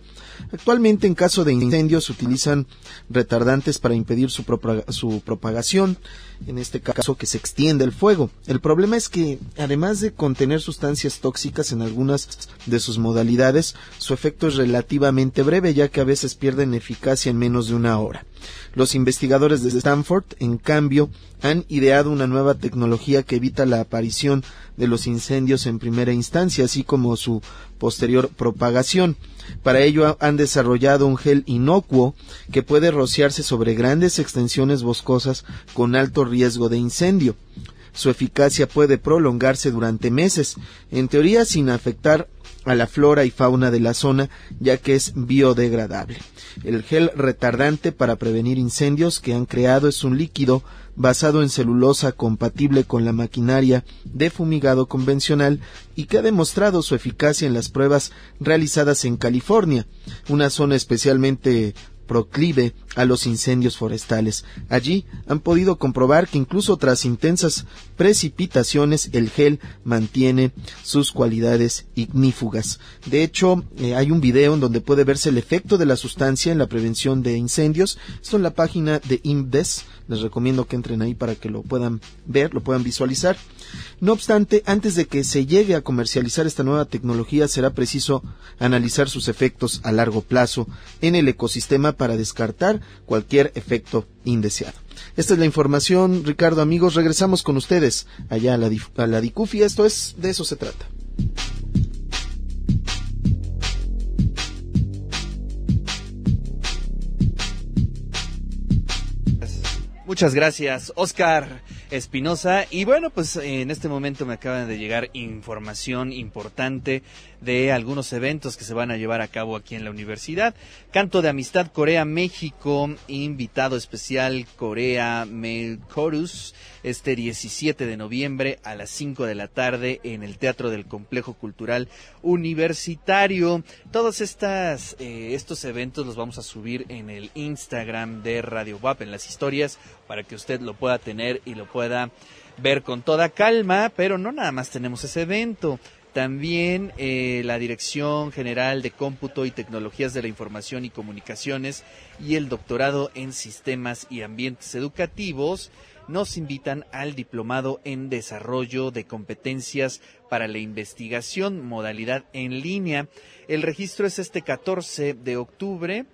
Actualmente en caso de incendios se utilizan retardantes para impedir su, su propagación, en este caso que se extienda el fuego. El problema es que, además de contener sustancias tóxicas en algunas de sus modalidades, su efecto es relativamente breve, ya que a veces pierden eficacia en menos de una hora. Los investigadores de Stanford, en cambio, han ideado una nueva tecnología que evita la aparición de los incendios en primera instancia, así como su posterior propagación. Para ello han desarrollado un gel inocuo que puede rociarse sobre grandes extensiones boscosas con alto riesgo de incendio. Su eficacia puede prolongarse durante meses, en teoría sin afectar a la flora y fauna de la zona, ya que es biodegradable. El gel retardante para prevenir incendios que han creado es un líquido basado en celulosa compatible con la maquinaria de fumigado convencional y que ha demostrado su eficacia en las pruebas realizadas en California, una zona especialmente proclive a los incendios forestales. Allí han podido comprobar que incluso tras intensas precipitaciones el gel mantiene sus cualidades ignífugas. De hecho, eh, hay un video en donde puede verse el efecto de la sustancia en la prevención de incendios. Esto en la página de IMDES. Les recomiendo que entren ahí para que lo puedan ver, lo puedan visualizar. No obstante, antes de que se llegue a comercializar esta nueva tecnología, será preciso analizar sus efectos a largo plazo en el ecosistema para descartar cualquier efecto indeseado. Esta es la información, Ricardo, amigos. Regresamos con ustedes allá a la, a la Dicufi. Esto es, de eso se trata. Muchas gracias, Oscar. Espinosa. Y bueno, pues en este momento me acaban de llegar información importante de algunos eventos que se van a llevar a cabo aquí en la universidad. Canto de Amistad Corea-México, invitado especial Corea Mel Chorus, este 17 de noviembre a las 5 de la tarde en el Teatro del Complejo Cultural Universitario. Todos estas, eh, estos eventos los vamos a subir en el Instagram de Radio WAP, en las historias, para que usted lo pueda tener y lo pueda ver con toda calma, pero no nada más tenemos ese evento. También eh, la Dirección General de Cómputo y Tecnologías de la Información y Comunicaciones y el Doctorado en Sistemas y Ambientes Educativos nos invitan al Diplomado en Desarrollo de Competencias para la Investigación, modalidad en línea. El registro es este 14 de octubre.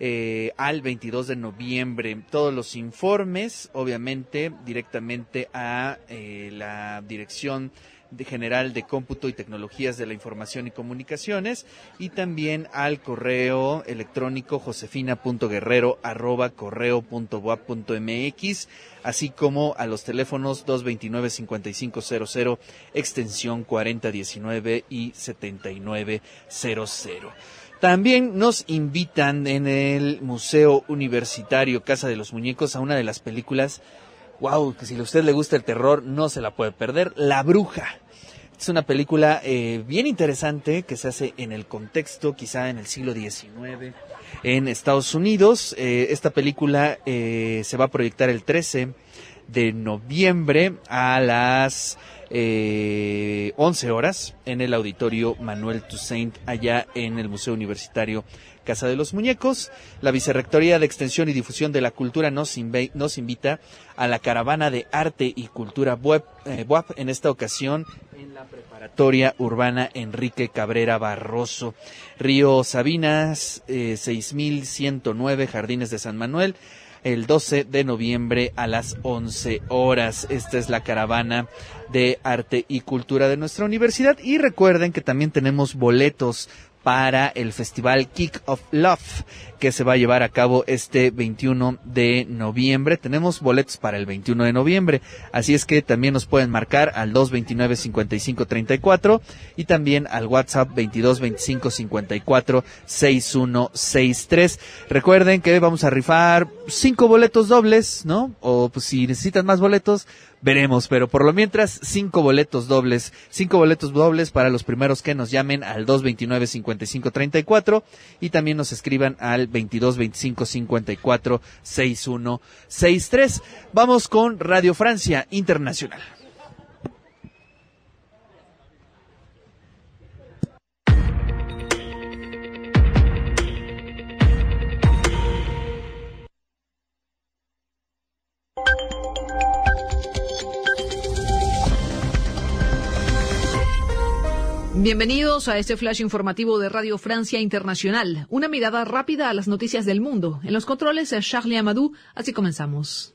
Eh, al 22 de noviembre. Todos los informes, obviamente, directamente a eh, la dirección de General de Cómputo y Tecnologías de la Información y Comunicaciones y también al correo electrónico josefina.guerrero arroba correo.boa.mx así como a los teléfonos 229-5500 extensión 4019 y 7900. También nos invitan en el Museo Universitario Casa de los Muñecos a una de las películas wow, que si a usted le gusta el terror, no se la puede perder. La Bruja. Es una película eh, bien interesante que se hace en el contexto, quizá en el siglo XIX, en Estados Unidos. Eh, esta película eh, se va a proyectar el 13 de noviembre a las 11 horas en el auditorio Manuel Toussaint, allá en el Museo Universitario Casa de los Muñecos. La Vicerrectoría de Extensión y Difusión de la Cultura nos, invita a la caravana de arte y cultura eh, en esta ocasión en la preparatoria urbana Enrique Cabrera Barroso. Río Sabinas, eh, 6109, Jardines de San Manuel el 12 de noviembre a las 11 horas. Esta es la caravana de arte y cultura de nuestra universidad y recuerden que también tenemos boletos para el festival Kick of Love que se va a llevar a cabo este 21 de noviembre. Tenemos boletos para el 21 de noviembre, así es que también nos pueden marcar al 229 55 34 y también al WhatsApp 22 25 54 6163. Recuerden que vamos a rifar cinco boletos dobles, ¿no? O pues si necesitan más boletos, veremos, pero por lo mientras, cinco boletos dobles, cinco boletos dobles para los primeros que nos llamen al 229 55 34 y también nos escriban al 22 25 54 61 63. Vamos con Radio Francia Internacional. Bienvenidos a este flash informativo de Radio Francia Internacional. Una mirada rápida a las noticias del mundo. En los controles, Charlie Amadou. Así comenzamos.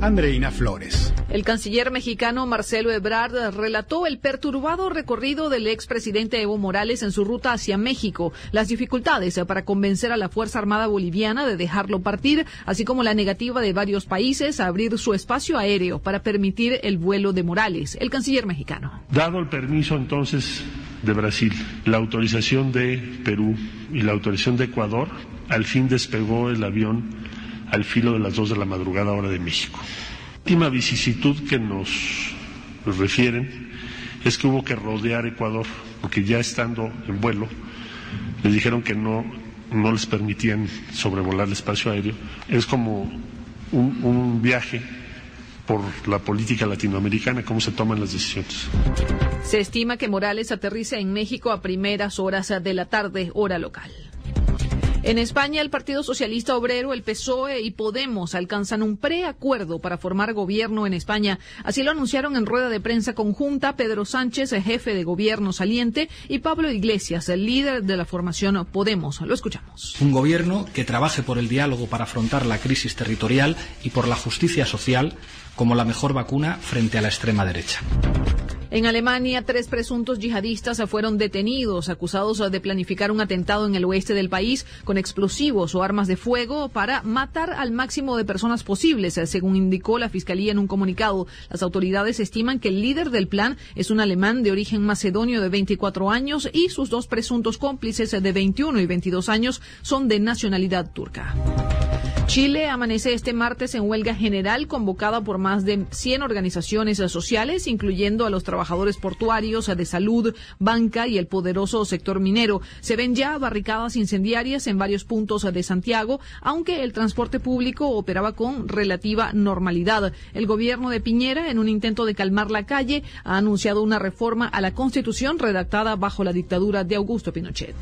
Andreina Flores. El canciller mexicano Marcelo Ebrard relató el perturbado recorrido del expresidente Evo Morales en su ruta hacia México, las dificultades para convencer a la Fuerza Armada Boliviana de dejarlo partir, así como la negativa de varios países a abrir su espacio aéreo para permitir el vuelo de Morales. El canciller mexicano. Dado el permiso entonces de Brasil, la autorización de Perú y la autorización de Ecuador, al fin despegó el avión al filo de las dos de la madrugada hora de México. Última vicisitud que nos refieren es que hubo que rodear Ecuador, porque ya estando en vuelo, les dijeron que no, no les permitían sobrevolar el espacio aéreo. Es como un, un viaje por la política latinoamericana, cómo se toman las decisiones. Se estima que Morales aterriza en México a primeras horas de la tarde, hora local. En España, el Partido Socialista Obrero, el PSOE y Podemos alcanzan un preacuerdo para formar gobierno en España. Así lo anunciaron en rueda de prensa conjunta Pedro Sánchez, el jefe de gobierno saliente, y Pablo Iglesias, el líder de la formación Podemos. Lo escuchamos. Un gobierno que trabaje por el diálogo para afrontar la crisis territorial y por la justicia social como la mejor vacuna frente a la extrema derecha. En Alemania, tres presuntos yihadistas fueron detenidos, acusados de planificar un atentado en el oeste del país con explosivos o armas de fuego para matar al máximo de personas posibles, según indicó la Fiscalía en un comunicado. Las autoridades estiman que el líder del plan es un alemán de origen macedonio de 24 años y sus dos presuntos cómplices de 21 y 22 años son de nacionalidad turca. Chile amanece este martes en huelga general convocada por más de 100 organizaciones sociales, incluyendo a los trabajadores portuarios, de salud, banca y el poderoso sector minero. Se ven ya barricadas incendiarias en varios puntos de Santiago, aunque el transporte público operaba con relativa normalidad. El gobierno de Piñera, en un intento de calmar la calle, ha anunciado una reforma a la Constitución redactada bajo la dictadura de Augusto Pinochet.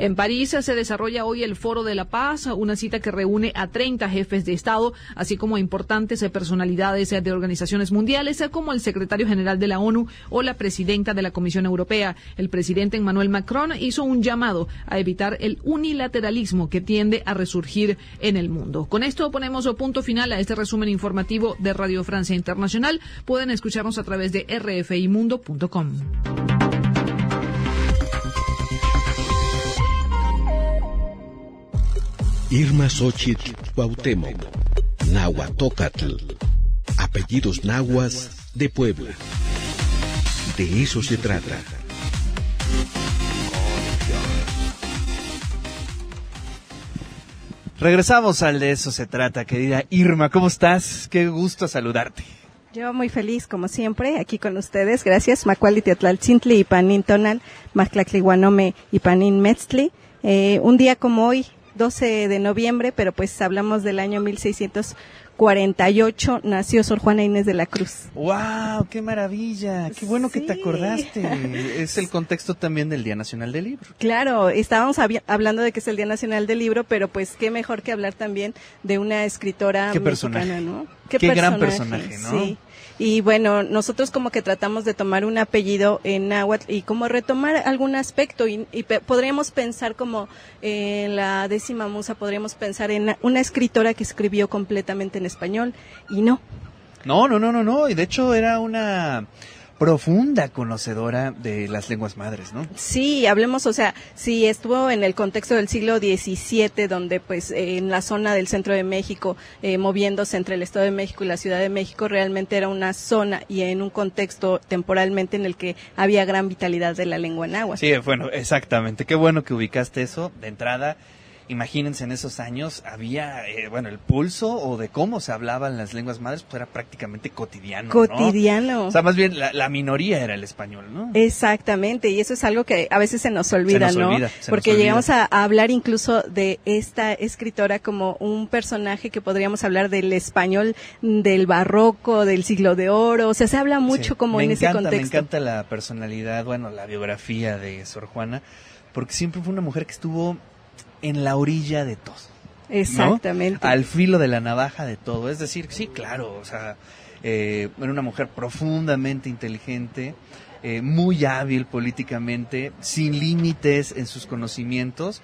En París se desarrolla hoy el Foro de la Paz, una cita que reúne a 30 jefes de Estado, así como a importantes personalidades de organizaciones mundiales, como el secretario general de la ONU o la presidenta de la Comisión Europea. El presidente Emmanuel Macron hizo un llamado a evitar el unilateralismo que tiende a resurgir en el mundo. Con esto ponemos punto final a este resumen informativo de Radio Francia Internacional. Pueden escucharnos a través de rfimundo.com. Irma Xochitl Cuauhtémoc, Nahuatócatl, apellidos nahuas de Puebla. De eso se trata. Regresamos al de eso se trata, querida Irma. ¿Cómo estás? Qué gusto saludarte. Yo muy feliz, como siempre, aquí con ustedes. Gracias. Macuali Teotlaltzintli y Panin Tonal, Mactlacliguanome y Panin Metztli. Eh, un día como hoy, 12 de noviembre, pero pues hablamos del año 1648, nació Sor Juana Inés de la Cruz. ¡Wow! ¡Qué maravilla! ¡Qué bueno que te acordaste! es el contexto también del Día Nacional del Libro. Claro, estábamos hablando de que es el Día Nacional del Libro, pero pues qué mejor que hablar también de una escritora ¿Qué mexicana, personaje? ¿no? Qué, gran personaje, ¿no? Sí. Y bueno, nosotros como que tratamos de tomar un apellido en náhuatl y como retomar algún aspecto y, y podríamos pensar como eh, en la décima musa, podríamos pensar en una escritora que escribió completamente en español y no. No, no, no, no, no. Y de hecho era una profunda conocedora de las lenguas madres, ¿no? Sí, hablemos, o sea, si estuvo en el contexto del siglo XVII, donde pues eh, en la zona del centro de México, eh, moviéndose entre el Estado de México y la Ciudad de México, realmente era una zona y en un contexto temporalmente en el que había gran vitalidad de la lengua náhuatl. Sí, bueno, exactamente. Qué bueno que ubicaste eso de entrada imagínense en esos años había, eh, bueno, el pulso o de cómo se hablaban las lenguas madres, pues era prácticamente cotidiano. Cotidiano. O sea, más bien la, minoría era el español, ¿no? Exactamente, y eso es algo que a veces se nos olvida, ¿no? Porque llegamos a, hablar incluso de esta escritora como un personaje que podríamos hablar del español del barroco, del siglo de oro, o sea, se habla mucho como en ese contexto. Me encanta la personalidad, bueno, la biografía de Sor Juana, porque siempre fue una mujer que estuvo en la orilla de todo. Exactamente. Al filo de la navaja de todo. Es decir, sí, claro, o sea, eh, era una mujer profundamente inteligente, eh, muy hábil políticamente, sin límites en sus conocimientos,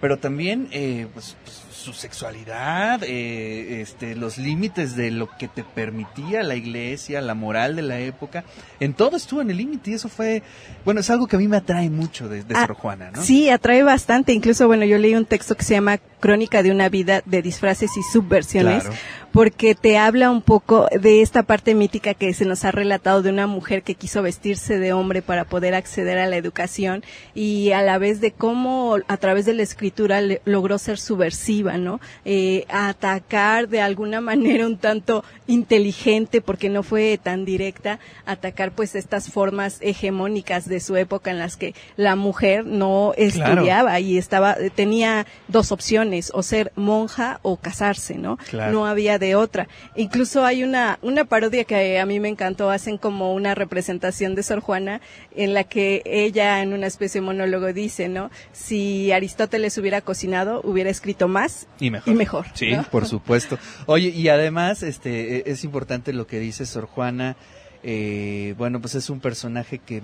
pero también eh, pues, pues su sexualidad, eh, este, los límites de lo que te permitía la iglesia, la moral de la época, en todo estuvo en el límite y eso fue, bueno, es algo que a mí me atrae mucho de, de ah, Sor Juana, ¿no? Sí, atrae bastante, incluso, bueno, yo leí un texto que se llama Crónica de una vida de disfraces y subversiones, porque te habla un poco de esta parte mítica que se nos ha relatado de una mujer que quiso vestirse de hombre para poder acceder a la educación y a la vez de cómo a través de la escritura logró ser subversiva, ¿no? Eh, atacar de alguna manera un tanto inteligente, porque no fue tan directa, atacar pues estas formas hegemónicas de su época en las que la mujer no estudiaba y estaba, tenía dos opciones, o ser monja o casarse, ¿no? No había de otra. Incluso hay una, una parodia que a mí me encantó, hacen como una representación de Sor Juana en la que ella en una especie de monólogo dice, ¿no? Si Aristóteles hubiera cocinado, hubiera escrito más y mejor. Sí, por supuesto. Oye, y además, este, e, es importante lo que dice Sor Juana, eh, bueno, pues es un personaje que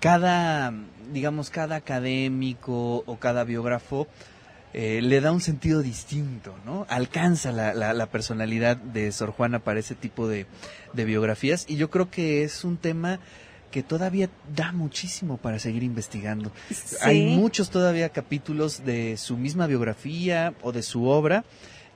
cada, digamos, cada académico o cada biógrafo eh, le da un sentido distinto, ¿no? Alcanza la, la, personalidad de Sor Juana para ese tipo de, biografías y yo creo que es un tema que todavía da muchísimo para seguir investigando. Hay muchos todavía capítulos de su misma biografía o de su obra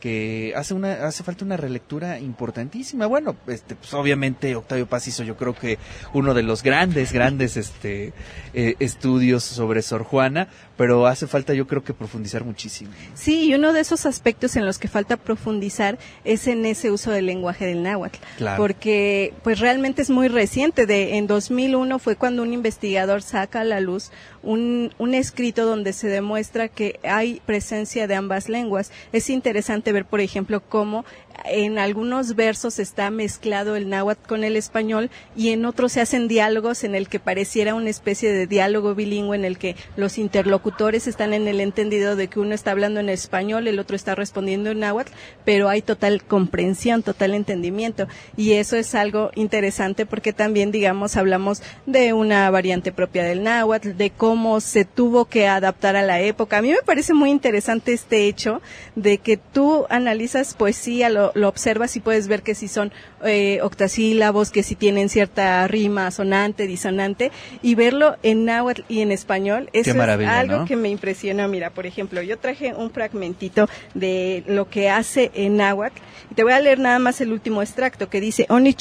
que hace una hace falta una relectura importantísima. Bueno, este pues obviamente Octavio Paz hizo yo creo que uno de los grandes grandes este eh, estudios sobre Sor Juana, pero hace falta yo creo que profundizar muchísimo. Sí, y uno de esos aspectos en los que falta profundizar es en ese uso del lenguaje del náhuatl, porque pues realmente es muy reciente, de en 2001 fue cuando un investigador saca a la luz un, un escrito donde se demuestra que hay presencia de ambas lenguas. Es interesante ver, por ejemplo, cómo en algunos versos está mezclado el náhuatl con el español y en otros se hacen diálogos en el que pareciera una especie de diálogo bilingüe en el que los interlocutores están en el entendido de que uno está hablando en español, el otro está respondiendo en náhuatl, pero hay total comprensión, total entendimiento y eso es algo interesante porque también digamos hablamos de una variante propia del náhuatl, de cómo se tuvo que adaptar a la época. A mí me parece muy interesante este hecho de que tú analizas poesía, lo lo, observas y puedes ver que si son eh, octasílabos, que si tienen cierta rima sonante, disonante, y verlo en náhuatl y en español, eso es algo que me impresionó. Mira, por ejemplo, yo traje un fragmentito de lo que hace en náhuatl, y te voy a leer nada más el último extracto que dice, Oni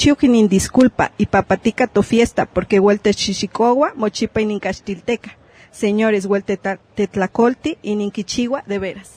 disculpa y papatica tu fiesta, porque vuelta chichicoagua, mochipa y nincastilteca. Señores, vuelta tetlacolti y ninquichigua de veras.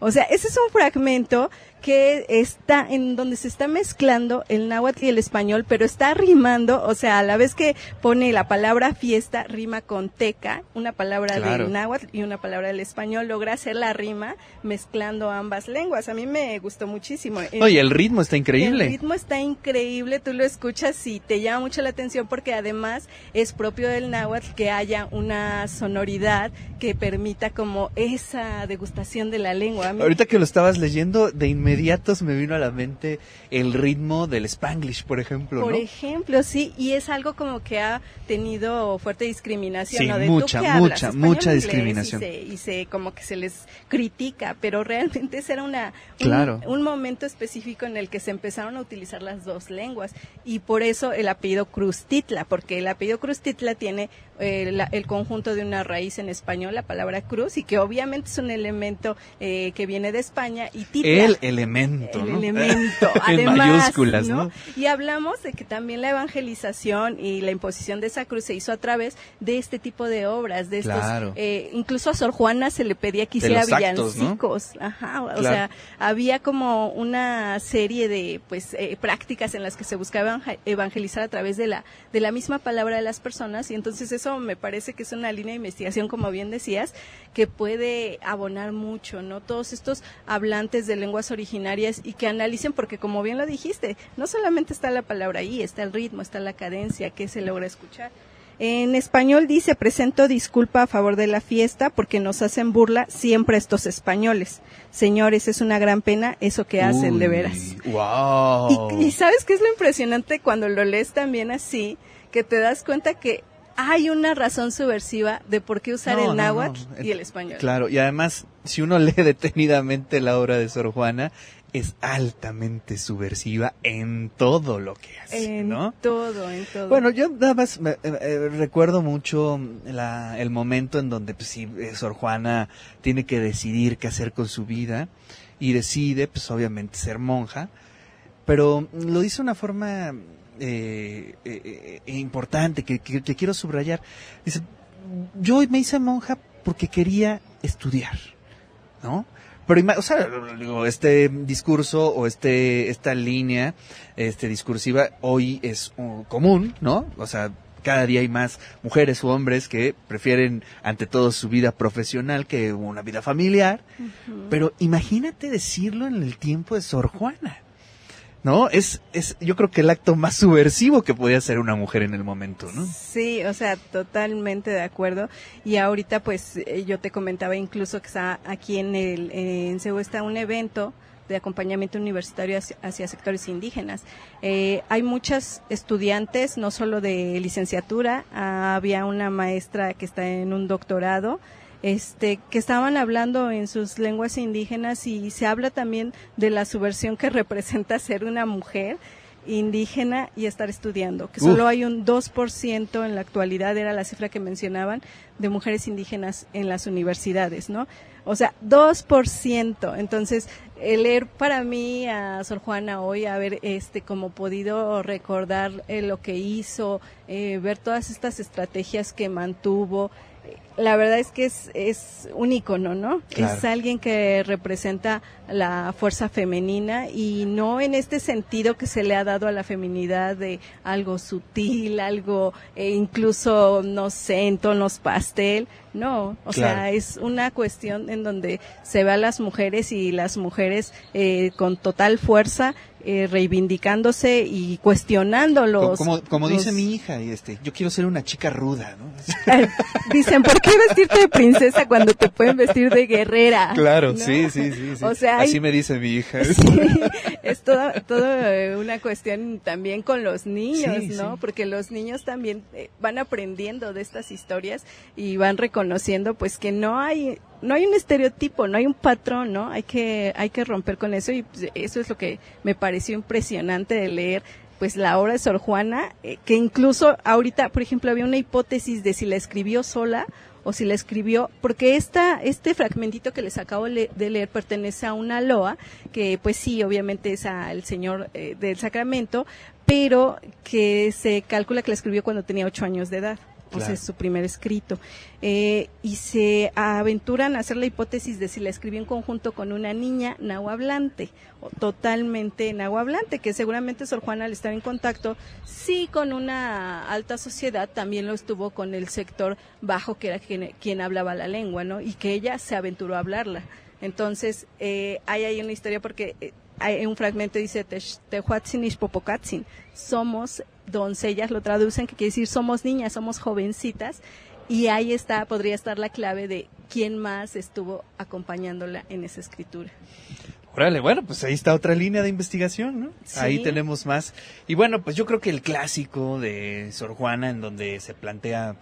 O sea, ese es un fragmento que está en donde se está mezclando el náhuatl y el español, pero está rimando, o sea, a la vez que pone la palabra fiesta, rima con teca, una palabra del náhuatl y una palabra del español, logra hacer la rima mezclando ambas lenguas. A mí me gustó muchísimo. Oye, el ritmo está increíble. El ritmo está increíble, tú lo escuchas y te llama mucho la atención porque además es propio del náhuatl que haya una sonoridad que permita como esa degustación de la lengua. Ahorita que lo estabas leyendo, de inmediato inmediato se me vino a la mente el ritmo del Spanglish, por ejemplo, Por ¿no? ejemplo, sí, y es algo como que ha tenido fuerte discriminación, Sí, ¿no? De mucha, tú que hablas mucha, mucha discriminación. Y se, y se como que se les critica, pero realmente ese era una un, Claro. un momento específico en el que se empezaron a utilizar las dos lenguas y por eso el apellido Cruz-Titla, porque el apellido Cruz-Titla tiene eh, la- el conjunto de una raíz en español, la palabra cruz, y que obviamente es un elemento eh, que viene de España y Titla. El elemento, El ¿no? elemento, en además, mayúsculas, ¿no? ¿no? Y hablamos de que también la evangelización y la imposición de esa cruz se hizo a través de este tipo de obras, de estos, Claro. eh, incluso a Sor Juana se le pedía que hiciera los actos, ¿no? villancicos, ajá, o sea, había como una serie de, pues, eh, prácticas en las que se buscaba evangelizar a través de la, de la misma palabra de las personas y entonces eso me parece que es una línea de investigación, como bien decías, que puede abonar mucho, ¿no? Todos estos hablantes de lenguas originarias y que analicen, porque como bien lo dijiste, no solamente está la palabra ahí, está el ritmo, está la cadencia que se logra escuchar. En español dice, presento disculpa a favor de la fiesta porque nos hacen burla siempre estos españoles. Señores, es una gran pena eso que hacen, de veras. Wow. Y, y sabes qué es lo impresionante cuando lo lees también así, que te das cuenta que hay una razón subversiva de por qué usar No, no, el náhuatl no. y el español. Claro, y además, si uno lee detenidamente la obra de Sor Juana, es altamente subversiva en todo lo que hace, En ¿no? todo, en todo. Bueno, yo nada más me- eh, eh, recuerdo mucho la- el momento en donde pues, sí, eh, Sor Juana tiene que decidir qué hacer con su vida y decide, pues obviamente, ser monja, pero lo dice de una forma eh, eh, eh, importante que, que- que quiero subrayar. Dice, yo me hice monja porque quería estudiar, ¿no? Pero, o sea, este discurso o este, esta línea, este discursiva hoy es uh, común, ¿no? O sea, cada día hay más mujeres u hombres que prefieren ante todo su vida profesional que una vida familiar. Pero imagínate decirlo en el tiempo de Sor Juana. ¿No? Es, es, yo creo que el acto más subversivo que podía hacer una mujer en el momento, ¿no? Sí, o sea, totalmente de acuerdo. Y ahorita, pues, eh, yo te comentaba incluso que está aquí en el, en CEU está un evento de acompañamiento universitario hacia, hacia sectores indígenas. Eh, hay muchas estudiantes, no solo de licenciatura, había una maestra que está en un doctorado, este, que estaban hablando en sus lenguas indígenas y se habla también de la subversión que representa ser una mujer indígena y estar estudiando, que Uf. solo hay un 2% en la actualidad, era la cifra que mencionaban, de mujeres indígenas en las universidades, ¿no? O sea, 2%. Entonces, el leer para mí a Sor Juana hoy, haber este como podido recordar eh, lo que hizo, eh, ver todas estas estrategias que mantuvo, la verdad es que es, es un ícono, ¿no? Claro. Es alguien que representa la fuerza femenina y no en este sentido que se le ha dado a la feminidad de algo sutil, algo eh, incluso, no sé, en tonos pastel. No, o sea, es una cuestión en donde se ve a las mujeres y las mujeres eh, con total fuerza eh, reivindicándose y cuestionando los... como, como dice mi hija, este, yo quiero ser una chica ruda, ¿no? Dicen, ¿por qué vestirte de princesa cuando te pueden vestir de guerrera? Claro, ¿No? sí, sí, sí, sí. O sea, hay- Así me dice mi hija. es toda, toda eh, una cuestión también con los niños, Sí, ¿no? sí. Porque los niños también eh, van aprendiendo de estas historias y van reconociendo pues que no hay no hay un estereotipo, no hay un patrón, ¿no? Hay que hay que romper con eso y pues, eso es lo que me pareció impresionante de leer pues la obra de Sor Juana, eh, que incluso ahorita, por ejemplo, había una hipótesis de si la escribió sola o si la escribió, porque esta, este fragmentito que les acabo de leer pertenece a una loa, que pues sí, obviamente es al Señor eh, del Sacramento, pero que se calcula que la escribió cuando tenía ocho años de edad. Sea, Claro. es su primer escrito. Eh, y se aventuran a hacer la hipótesis de si la escribió en conjunto con una niña nahuablante, o totalmente nahuablante, que seguramente Sor Juana al estar en contacto, sí con una alta sociedad, también lo estuvo con el sector bajo, que era quien, quien hablaba la lengua, ¿no? Y que ella se aventuró a hablarla. Entonces, eh, hay ahí una historia porque eh, hay un fragmento dice "Tex- Tehuatzin Ixpopocatzin", somos doncellas, lo traducen, que quiere decir somos niñas, somos jovencitas, y ahí está, podría estar la clave de quién más estuvo acompañándola en esa escritura. Órale, bueno, pues ahí está otra línea de investigación, ¿no? Sí. Ahí tenemos más. Y bueno, pues yo creo que el clásico de Sor Juana, en donde se plantea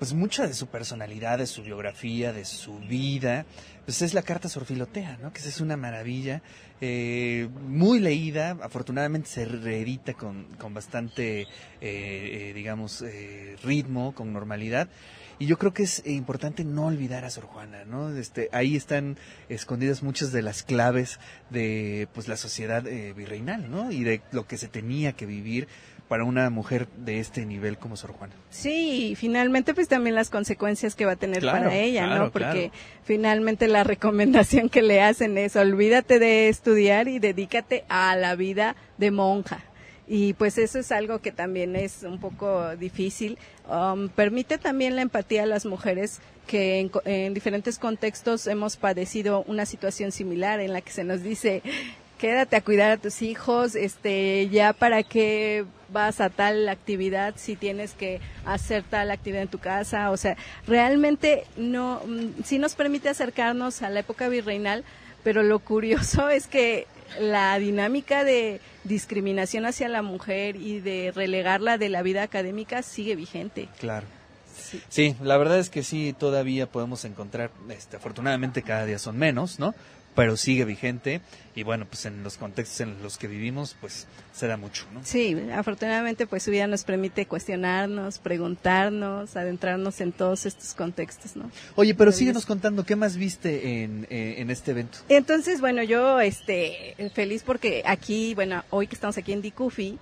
pues mucha de su personalidad, de su biografía, de su vida, pues es la carta Sor Filotea, ¿no? Que es una maravilla, eh, muy leída, afortunadamente se reedita con, con bastante, eh, eh, digamos, eh, ritmo, con normalidad. Y yo creo que es importante no olvidar a Sor Juana, ¿no? Este, ahí están escondidas muchas de las claves de pues la sociedad virreinal, ¿no? Y de lo que se tenía que vivir para una mujer de este nivel como Sor Juana. Sí, y finalmente pues también las consecuencias que va a tener Claro, para ella, claro, ¿no? Porque claro. finalmente la recomendación que le hacen es olvídate de estudiar y dedícate a la vida de monja. Y pues eso es algo que también es un poco difícil. Um, permite también la empatía a las mujeres que en, en diferentes contextos hemos padecido una situación similar en la que se nos dice quédate a cuidar a tus hijos, este, ya para qué vas a tal actividad si tienes que hacer tal actividad en tu casa, o sea, realmente no, mm, sí nos permite acercarnos a la época virreinal, pero lo curioso es que la dinámica de discriminación hacia la mujer y de relegarla de la vida académica sigue vigente. Claro. Sí. la verdad es que sí, todavía podemos encontrar, este, afortunadamente cada día son menos, ¿no? Pero sigue vigente y bueno, pues en los contextos en los que vivimos, pues se da mucho, ¿no? Sí, afortunadamente pues su vida nos permite cuestionarnos, preguntarnos, adentrarnos en todos estos contextos, ¿no? Oye, pero síguenos contando, ¿qué más viste en, eh, en este evento? Entonces, bueno, yo este feliz porque aquí, bueno, hoy que estamos aquí en Dicufi,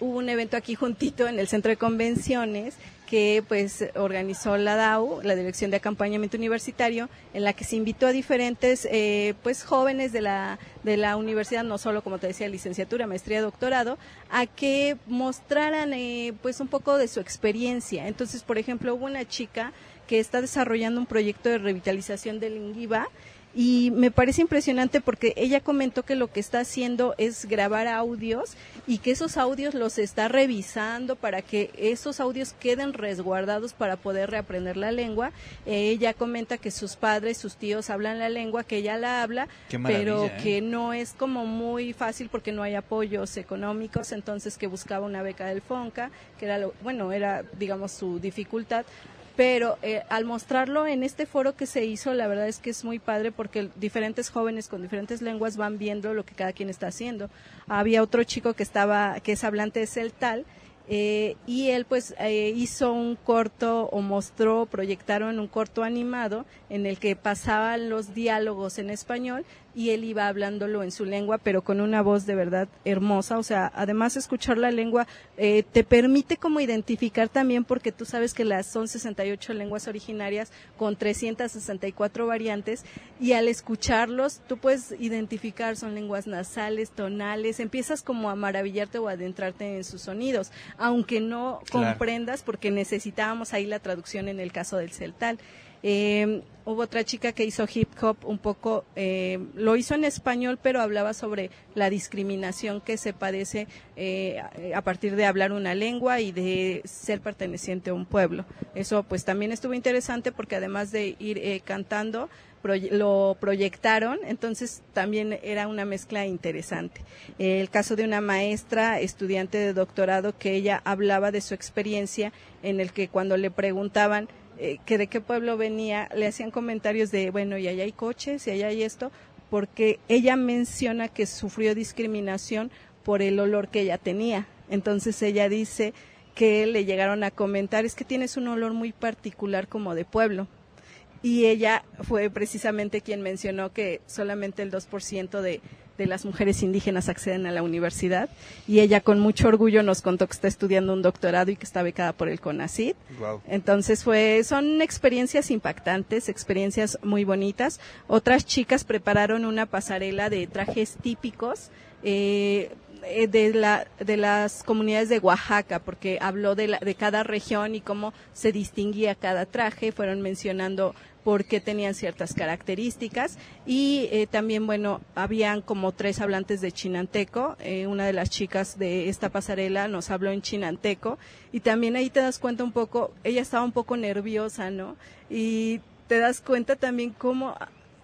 hubo un evento aquí juntito en el Centro de Convenciones que pues organizó la DAU, la Dirección de Acompañamiento Universitario, en la que se invitó a diferentes eh, pues jóvenes de la de la universidad, no solo como te decía licenciatura, maestría, doctorado, a que mostraran eh, pues un poco de su experiencia. Entonces, por ejemplo, hubo una chica que está desarrollando un proyecto de revitalización del Inguiba y me parece impresionante porque ella comentó que lo que está haciendo es grabar audios y que esos audios los está revisando para que esos audios queden resguardados para poder reaprender la lengua. Eh, ella comenta que sus padres, sus tíos hablan la lengua, que ella la habla, pero ¿eh? que no es como muy fácil porque no hay apoyos económicos, entonces que buscaba una beca del FONCA, que era lo, bueno, era digamos su dificultad, pero eh, al mostrarlo en este foro que se hizo, la verdad es que es muy padre porque diferentes jóvenes con diferentes lenguas van viendo lo que cada quien está haciendo. Había otro chico que estaba, que es hablante de celtal, eh, y él pues eh, hizo un corto o mostró, proyectaron un corto animado en el que pasaban los diálogos en español y él iba hablándolo en su lengua, pero con una voz de verdad hermosa. O sea, además escuchar la lengua eh, te permite como identificar también, porque tú sabes que las son 68 lenguas originarias con 364 variantes, y al escucharlos tú puedes identificar son lenguas nasales, tonales, empiezas como a maravillarte o a adentrarte en sus sonidos, aunque no Claro. comprendas, porque necesitábamos ahí la traducción en el caso del celtal. Eh, hubo otra chica que hizo hip hop un poco, eh, lo hizo en español, pero hablaba sobre la discriminación que se padece eh, a partir de hablar una lengua y de ser perteneciente a un pueblo. Eso pues también estuvo interesante porque además de ir eh, cantando, lo proyectaron, entonces también era una mezcla interesante. El caso de una maestra, estudiante de doctorado, que ella hablaba de su experiencia en el que cuando le preguntaban eh, que de qué pueblo venía, le hacían comentarios de, bueno, y allá hay coches, y allá hay esto, porque ella menciona que sufrió discriminación por el olor que ella tenía. Entonces ella dice que le llegaron a comentar, es que tienes un olor muy particular como de pueblo. Y ella fue precisamente quien mencionó que solamente el 2% de, de las mujeres indígenas acceden a la universidad. Y ella con mucho orgullo nos contó que está estudiando un doctorado y que está becada por el CONACYT. Wow. Entonces fue, son experiencias impactantes, experiencias muy bonitas. Otras chicas prepararon una pasarela de trajes típicos. eh, eh, de, la, de las comunidades de Oaxaca, porque habló de, la, de cada región y cómo se distinguía cada traje, fueron mencionando por qué tenían ciertas características. Y eh, también, bueno, habían como tres hablantes de chinanteco, eh, una de las chicas de esta pasarela nos habló en chinanteco. Y también ahí te das cuenta un poco, ella estaba un poco nerviosa, ¿no? Y te das cuenta también cómo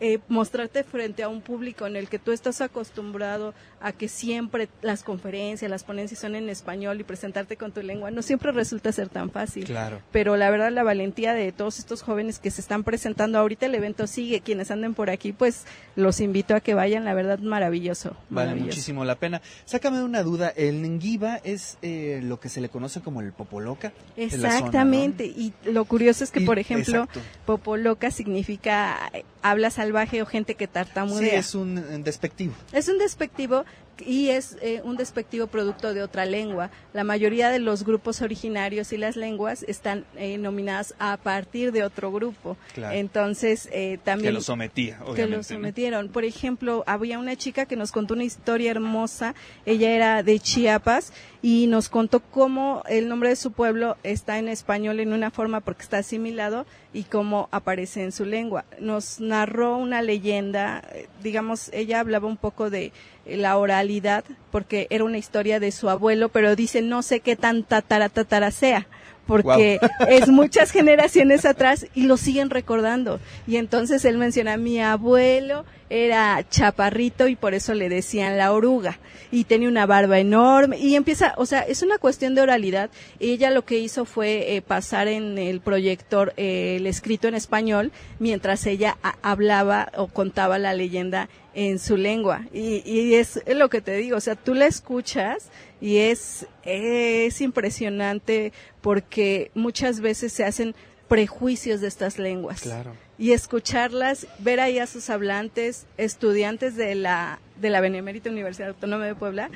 eh, mostrarte frente a un público en el que tú estás acostumbrado a que siempre las conferencias, las ponencias son en español y presentarte con tu lengua, no siempre resulta ser tan fácil. Claro. Pero la verdad, la valentía de todos estos jóvenes que se están presentando ahorita, el evento sigue. Quienes anden por aquí, pues los invito a que vayan, la verdad, maravilloso. Vale muchísimo la pena. Sácame una duda, ¿el Nenguiba es eh, lo que se le conoce como el Popoloca? Exactamente, y lo curioso es que, Y- por ejemplo, exacto. popoloca significa eh, habla salvaje o gente que Sí, tartamudea. es un eh, despectivo. Es un despectivo y es eh, un despectivo producto de otra lengua. La mayoría de los grupos originarios y las lenguas están eh, nominadas a partir de otro grupo. Claro. Entonces, eh, también... Que lo sometía, Que lo ¿no? sometieron. Por ejemplo, había una chica que nos contó una historia hermosa. Ella era de Chiapas y nos contó cómo el nombre de su pueblo está en español en una forma porque está asimilado y cómo aparece en su lengua. Nos narró una leyenda, eh, digamos, ella hablaba un poco de la oralidad porque era una historia de su abuelo, pero dice no sé qué tan tatara tatara sea porque es muchas generaciones atrás y lo siguen recordando. Y entonces él menciona, mi abuelo era chaparrito y por eso le decían la oruga y tenía una barba enorme y empieza, o sea, es una cuestión de oralidad. Ella lo que hizo fue eh, pasar en el proyector eh, el escrito en español mientras ella hablaba o contaba la leyenda en su lengua. Y, y es lo que te digo, o sea, tú la escuchas y es, es impresionante porque muchas veces se hacen prejuicios de estas lenguas. Claro. Y escucharlas, ver ahí a sus hablantes, estudiantes de la, de la Benemérita Universidad Autónoma de Puebla,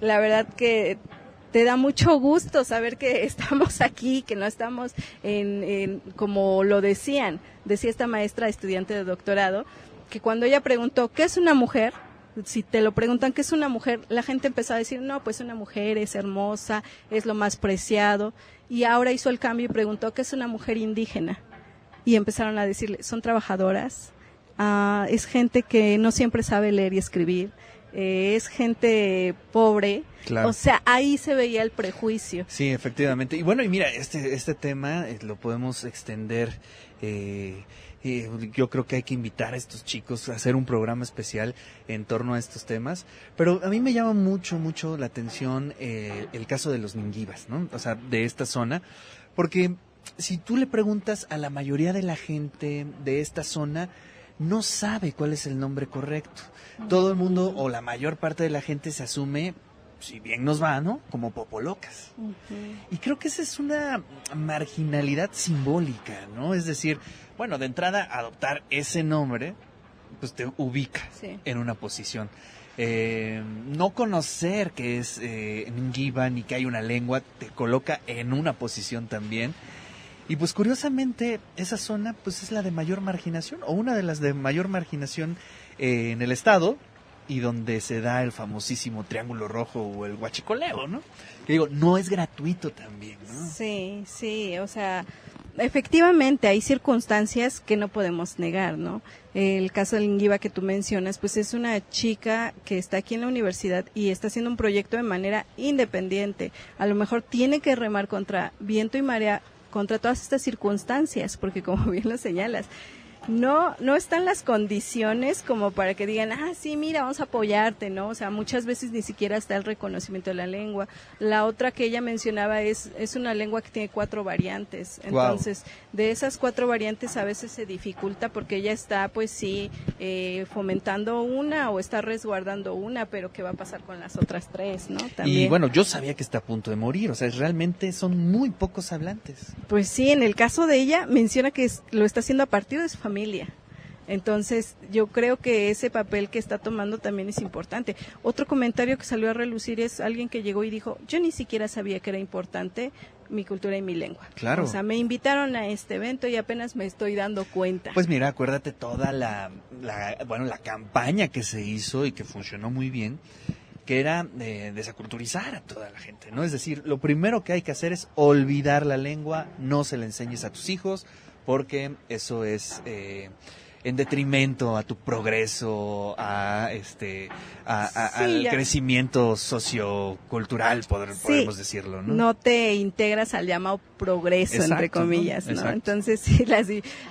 la verdad que te da mucho gusto saber que estamos aquí, que no estamos en, en- como lo decían, decía esta maestra estudiante de doctorado, que cuando ella preguntó, ¿qué es una mujer? Si te lo preguntan, ¿qué es una mujer? La gente empezó a decir, no, pues una mujer es hermosa, es lo más preciado. Y ahora hizo el cambio y preguntó, ¿qué es una mujer indígena? Y empezaron a decirle, son trabajadoras, ah, es gente que no siempre sabe leer y escribir, eh, es gente pobre. Claro. O sea, ahí se veía el prejuicio. Sí, efectivamente. Y bueno, y mira, este, este tema eh, lo podemos extender. eh, eh, yo creo que hay que invitar a estos chicos a hacer un programa especial en torno a estos temas. Pero a mí me llama mucho, mucho la atención eh, el caso de los ninguibas, ¿no? O sea, de esta zona. Porque si tú le preguntas a la mayoría de la gente de esta zona, no sabe cuál es el nombre correcto. Todo el mundo o la mayor parte de la gente se asume, si bien nos va, ¿no? Como popolocas. Y creo que esa es una marginalidad simbólica, ¿no? Es decir, bueno, de entrada adoptar ese nombre, pues te ubica Sí. en una posición. Eh, no conocer que es eh, Ngiba ni que hay una lengua te coloca en una posición también. Y pues curiosamente esa zona pues es la de mayor marginación o una de las de mayor marginación eh, en el estado y donde se da el famosísimo triángulo rojo o el huachicoleo, ¿no? Que digo, no es gratuito también, ¿no? Sí, sí, o sea, efectivamente hay circunstancias que no podemos negar, ¿no? El caso de Linguiva que tú mencionas, pues es una chica que está aquí en la universidad y está haciendo un proyecto de manera independiente. A lo mejor tiene que remar contra viento y marea, contra todas estas circunstancias, porque como bien lo señalas, no, no están las condiciones como para que digan, ah, sí, mira, vamos a apoyarte, ¿no? O sea, muchas veces ni siquiera está el reconocimiento de la lengua. La otra que ella mencionaba es, es una lengua que tiene cuatro variantes. Entonces, de esas cuatro variantes a veces se dificulta porque ella está, pues sí, eh, fomentando una o está resguardando una, pero ¿qué va a pasar con las otras tres, no? También. Y bueno, yo sabía que está a punto de morir, o sea, realmente son muy pocos hablantes. Pues sí, en el caso de ella menciona que lo está haciendo a partir de su familia. Entonces, yo creo que ese papel que está tomando también es importante. Otro comentario que salió a relucir es alguien que llegó y dijo, yo ni siquiera sabía que era importante mi cultura y mi lengua. Claro. O sea, me invitaron a este evento y apenas me estoy dando cuenta. Pues mira, acuérdate toda la, la- bueno, la campaña que se hizo y que funcionó muy bien, que era eh, desaculturizar a toda la gente, ¿no? Es decir, lo primero que hay que hacer es olvidar la lengua, no se la enseñes a tus hijos, porque eso es, eh, en detrimento a tu progreso, a este, a, a- Sí, al ya. crecimiento sociocultural, poder- Sí, podemos decirlo, ¿no? no te integras al llamado progreso, entre comillas. Entonces, sí, las,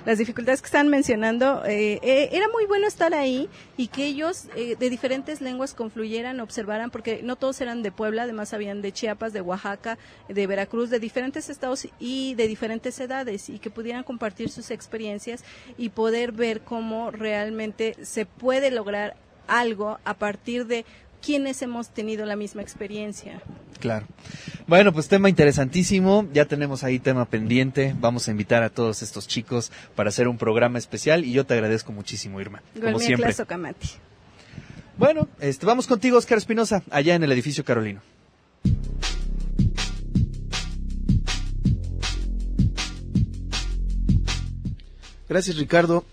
las dificultades que están mencionando, eh, eh, era muy bueno estar ahí y que ellos eh, de diferentes lenguas confluyeran, observaran, porque no todos eran de Puebla, además habían de Chiapas, de Oaxaca, de Veracruz, de diferentes estados y de diferentes edades, y que pudieran compartir sus experiencias y poder ver cómo realmente se puede lograr algo a partir de quienes hemos tenido la misma experiencia. Claro. Bueno, pues tema interesantísimo. Ya tenemos ahí tema pendiente. Vamos a invitar a todos estos chicos para hacer un programa especial y yo te agradezco muchísimo, Irma. Como siempre. Claso Camati. Bueno, este, vamos contigo, Oscar Espinosa, allá en el edificio Carolino. Gracias, Ricardo.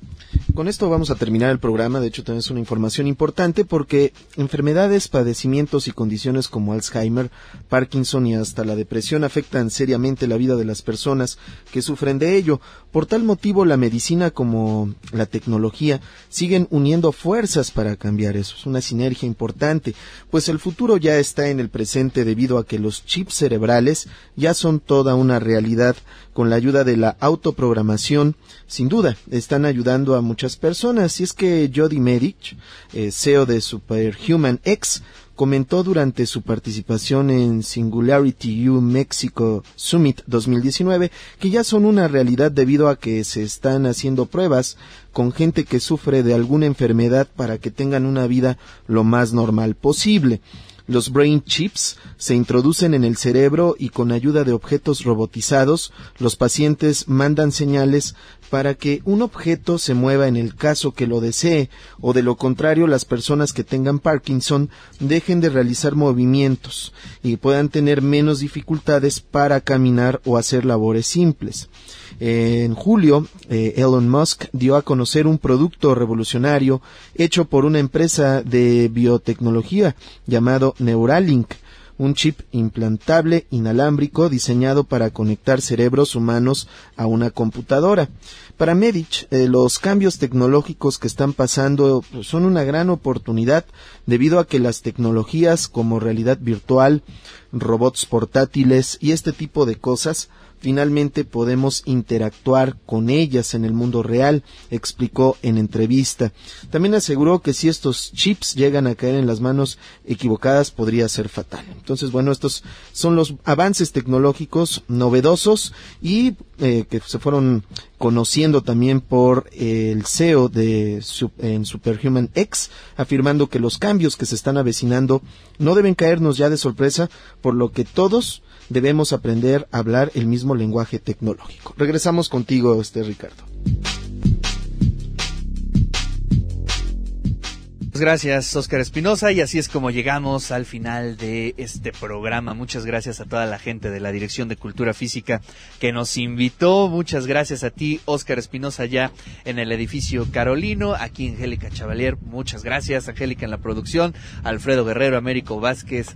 Con esto vamos a terminar el programa. De hecho, tenemos una información importante porque enfermedades, padecimientos y condiciones como Alzheimer, Parkinson y hasta la depresión afectan seriamente la vida de las personas que sufren de ello. Por tal motivo, la medicina como la tecnología siguen uniendo fuerzas para cambiar eso. Es una sinergia importante, pues el futuro ya está en el presente debido a que los chips cerebrales ya son toda una realidad con la ayuda de la autoprogramación, sin duda, están ayudando a muchas personas. Y es que Jody Medich, eh, CEO de Superhuman X, comentó durante su participación en Singularity U Mexico Summit 2019 que ya son una realidad debido a que se están haciendo pruebas con gente que sufre de alguna enfermedad para que tengan una vida lo más normal posible. Los brain chips se introducen en el cerebro y con ayuda de objetos robotizados, los pacientes mandan señales para que un objeto se mueva en el caso que lo desee, o de lo contrario las personas que tengan Parkinson dejen de realizar movimientos y puedan tener menos dificultades para caminar o hacer labores simples. En julio, eh, Elon Musk dio a conocer un producto revolucionario hecho por una empresa de biotecnología llamado Neuralink, un chip implantable inalámbrico diseñado para conectar cerebros humanos a una computadora. Para Medich, eh, los cambios tecnológicos que están pasando pues, son una gran oportunidad debido a que las tecnologías como realidad virtual, robots portátiles y este tipo de cosas finalmente podemos interactuar con ellas en el mundo real, explicó en entrevista. También aseguró que si estos chips llegan a caer en las manos equivocadas podría ser fatal. Entonces, bueno, estos son los avances tecnológicos novedosos y eh, que se fueron conociendo también por el CEO de en Superhuman X, afirmando que los cambios que se están avecinando no deben caernos ya de sorpresa, por lo que todos debemos aprender a hablar el mismo lenguaje tecnológico. Regresamos contigo, este Ricardo. Muchas Gracias, Oscar Espinosa, y así es como llegamos al final de este programa. Muchas gracias a toda la gente de la Dirección de Cultura Física que nos invitó. Muchas gracias a ti, Oscar Espinosa, ya en el edificio Carolino. Aquí Angélica Chavalier, muchas gracias. Angélica en la producción, Alfredo Guerrero, Américo Vázquez,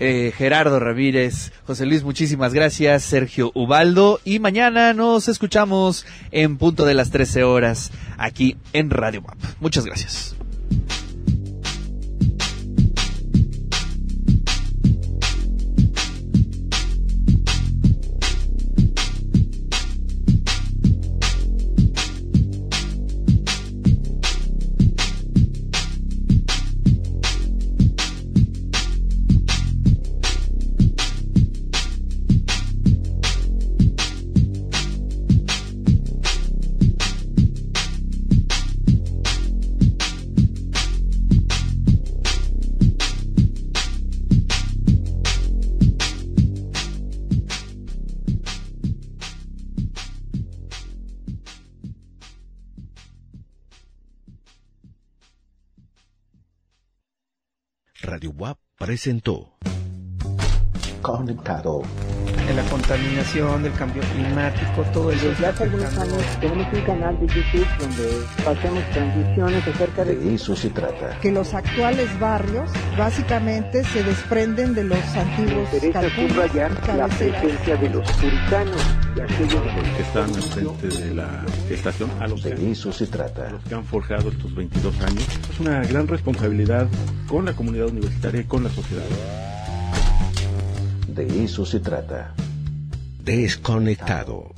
eh, Gerardo Ramírez, José Luis, muchísimas gracias. Sergio Ubaldo, y mañana nos escuchamos en punto de las 13 horas aquí en Radio WAP. Muchas gracias. Presentó Desconectado. De la contaminación, del cambio climático, todo eso. Desde hace algunos años tenemos un canal de YouTube donde hacemos transmisiones acerca de... De eso se trata. Que los actuales barrios básicamente se desprenden de los antiguos subrayar la presencia de los puritanos, de aquellos que están al frente de la estación, a los, de que, eso se trata. a los que han forjado estos 22 años. Es una gran responsabilidad con la comunidad universitaria y con la sociedad. De eso se trata. Desconectado.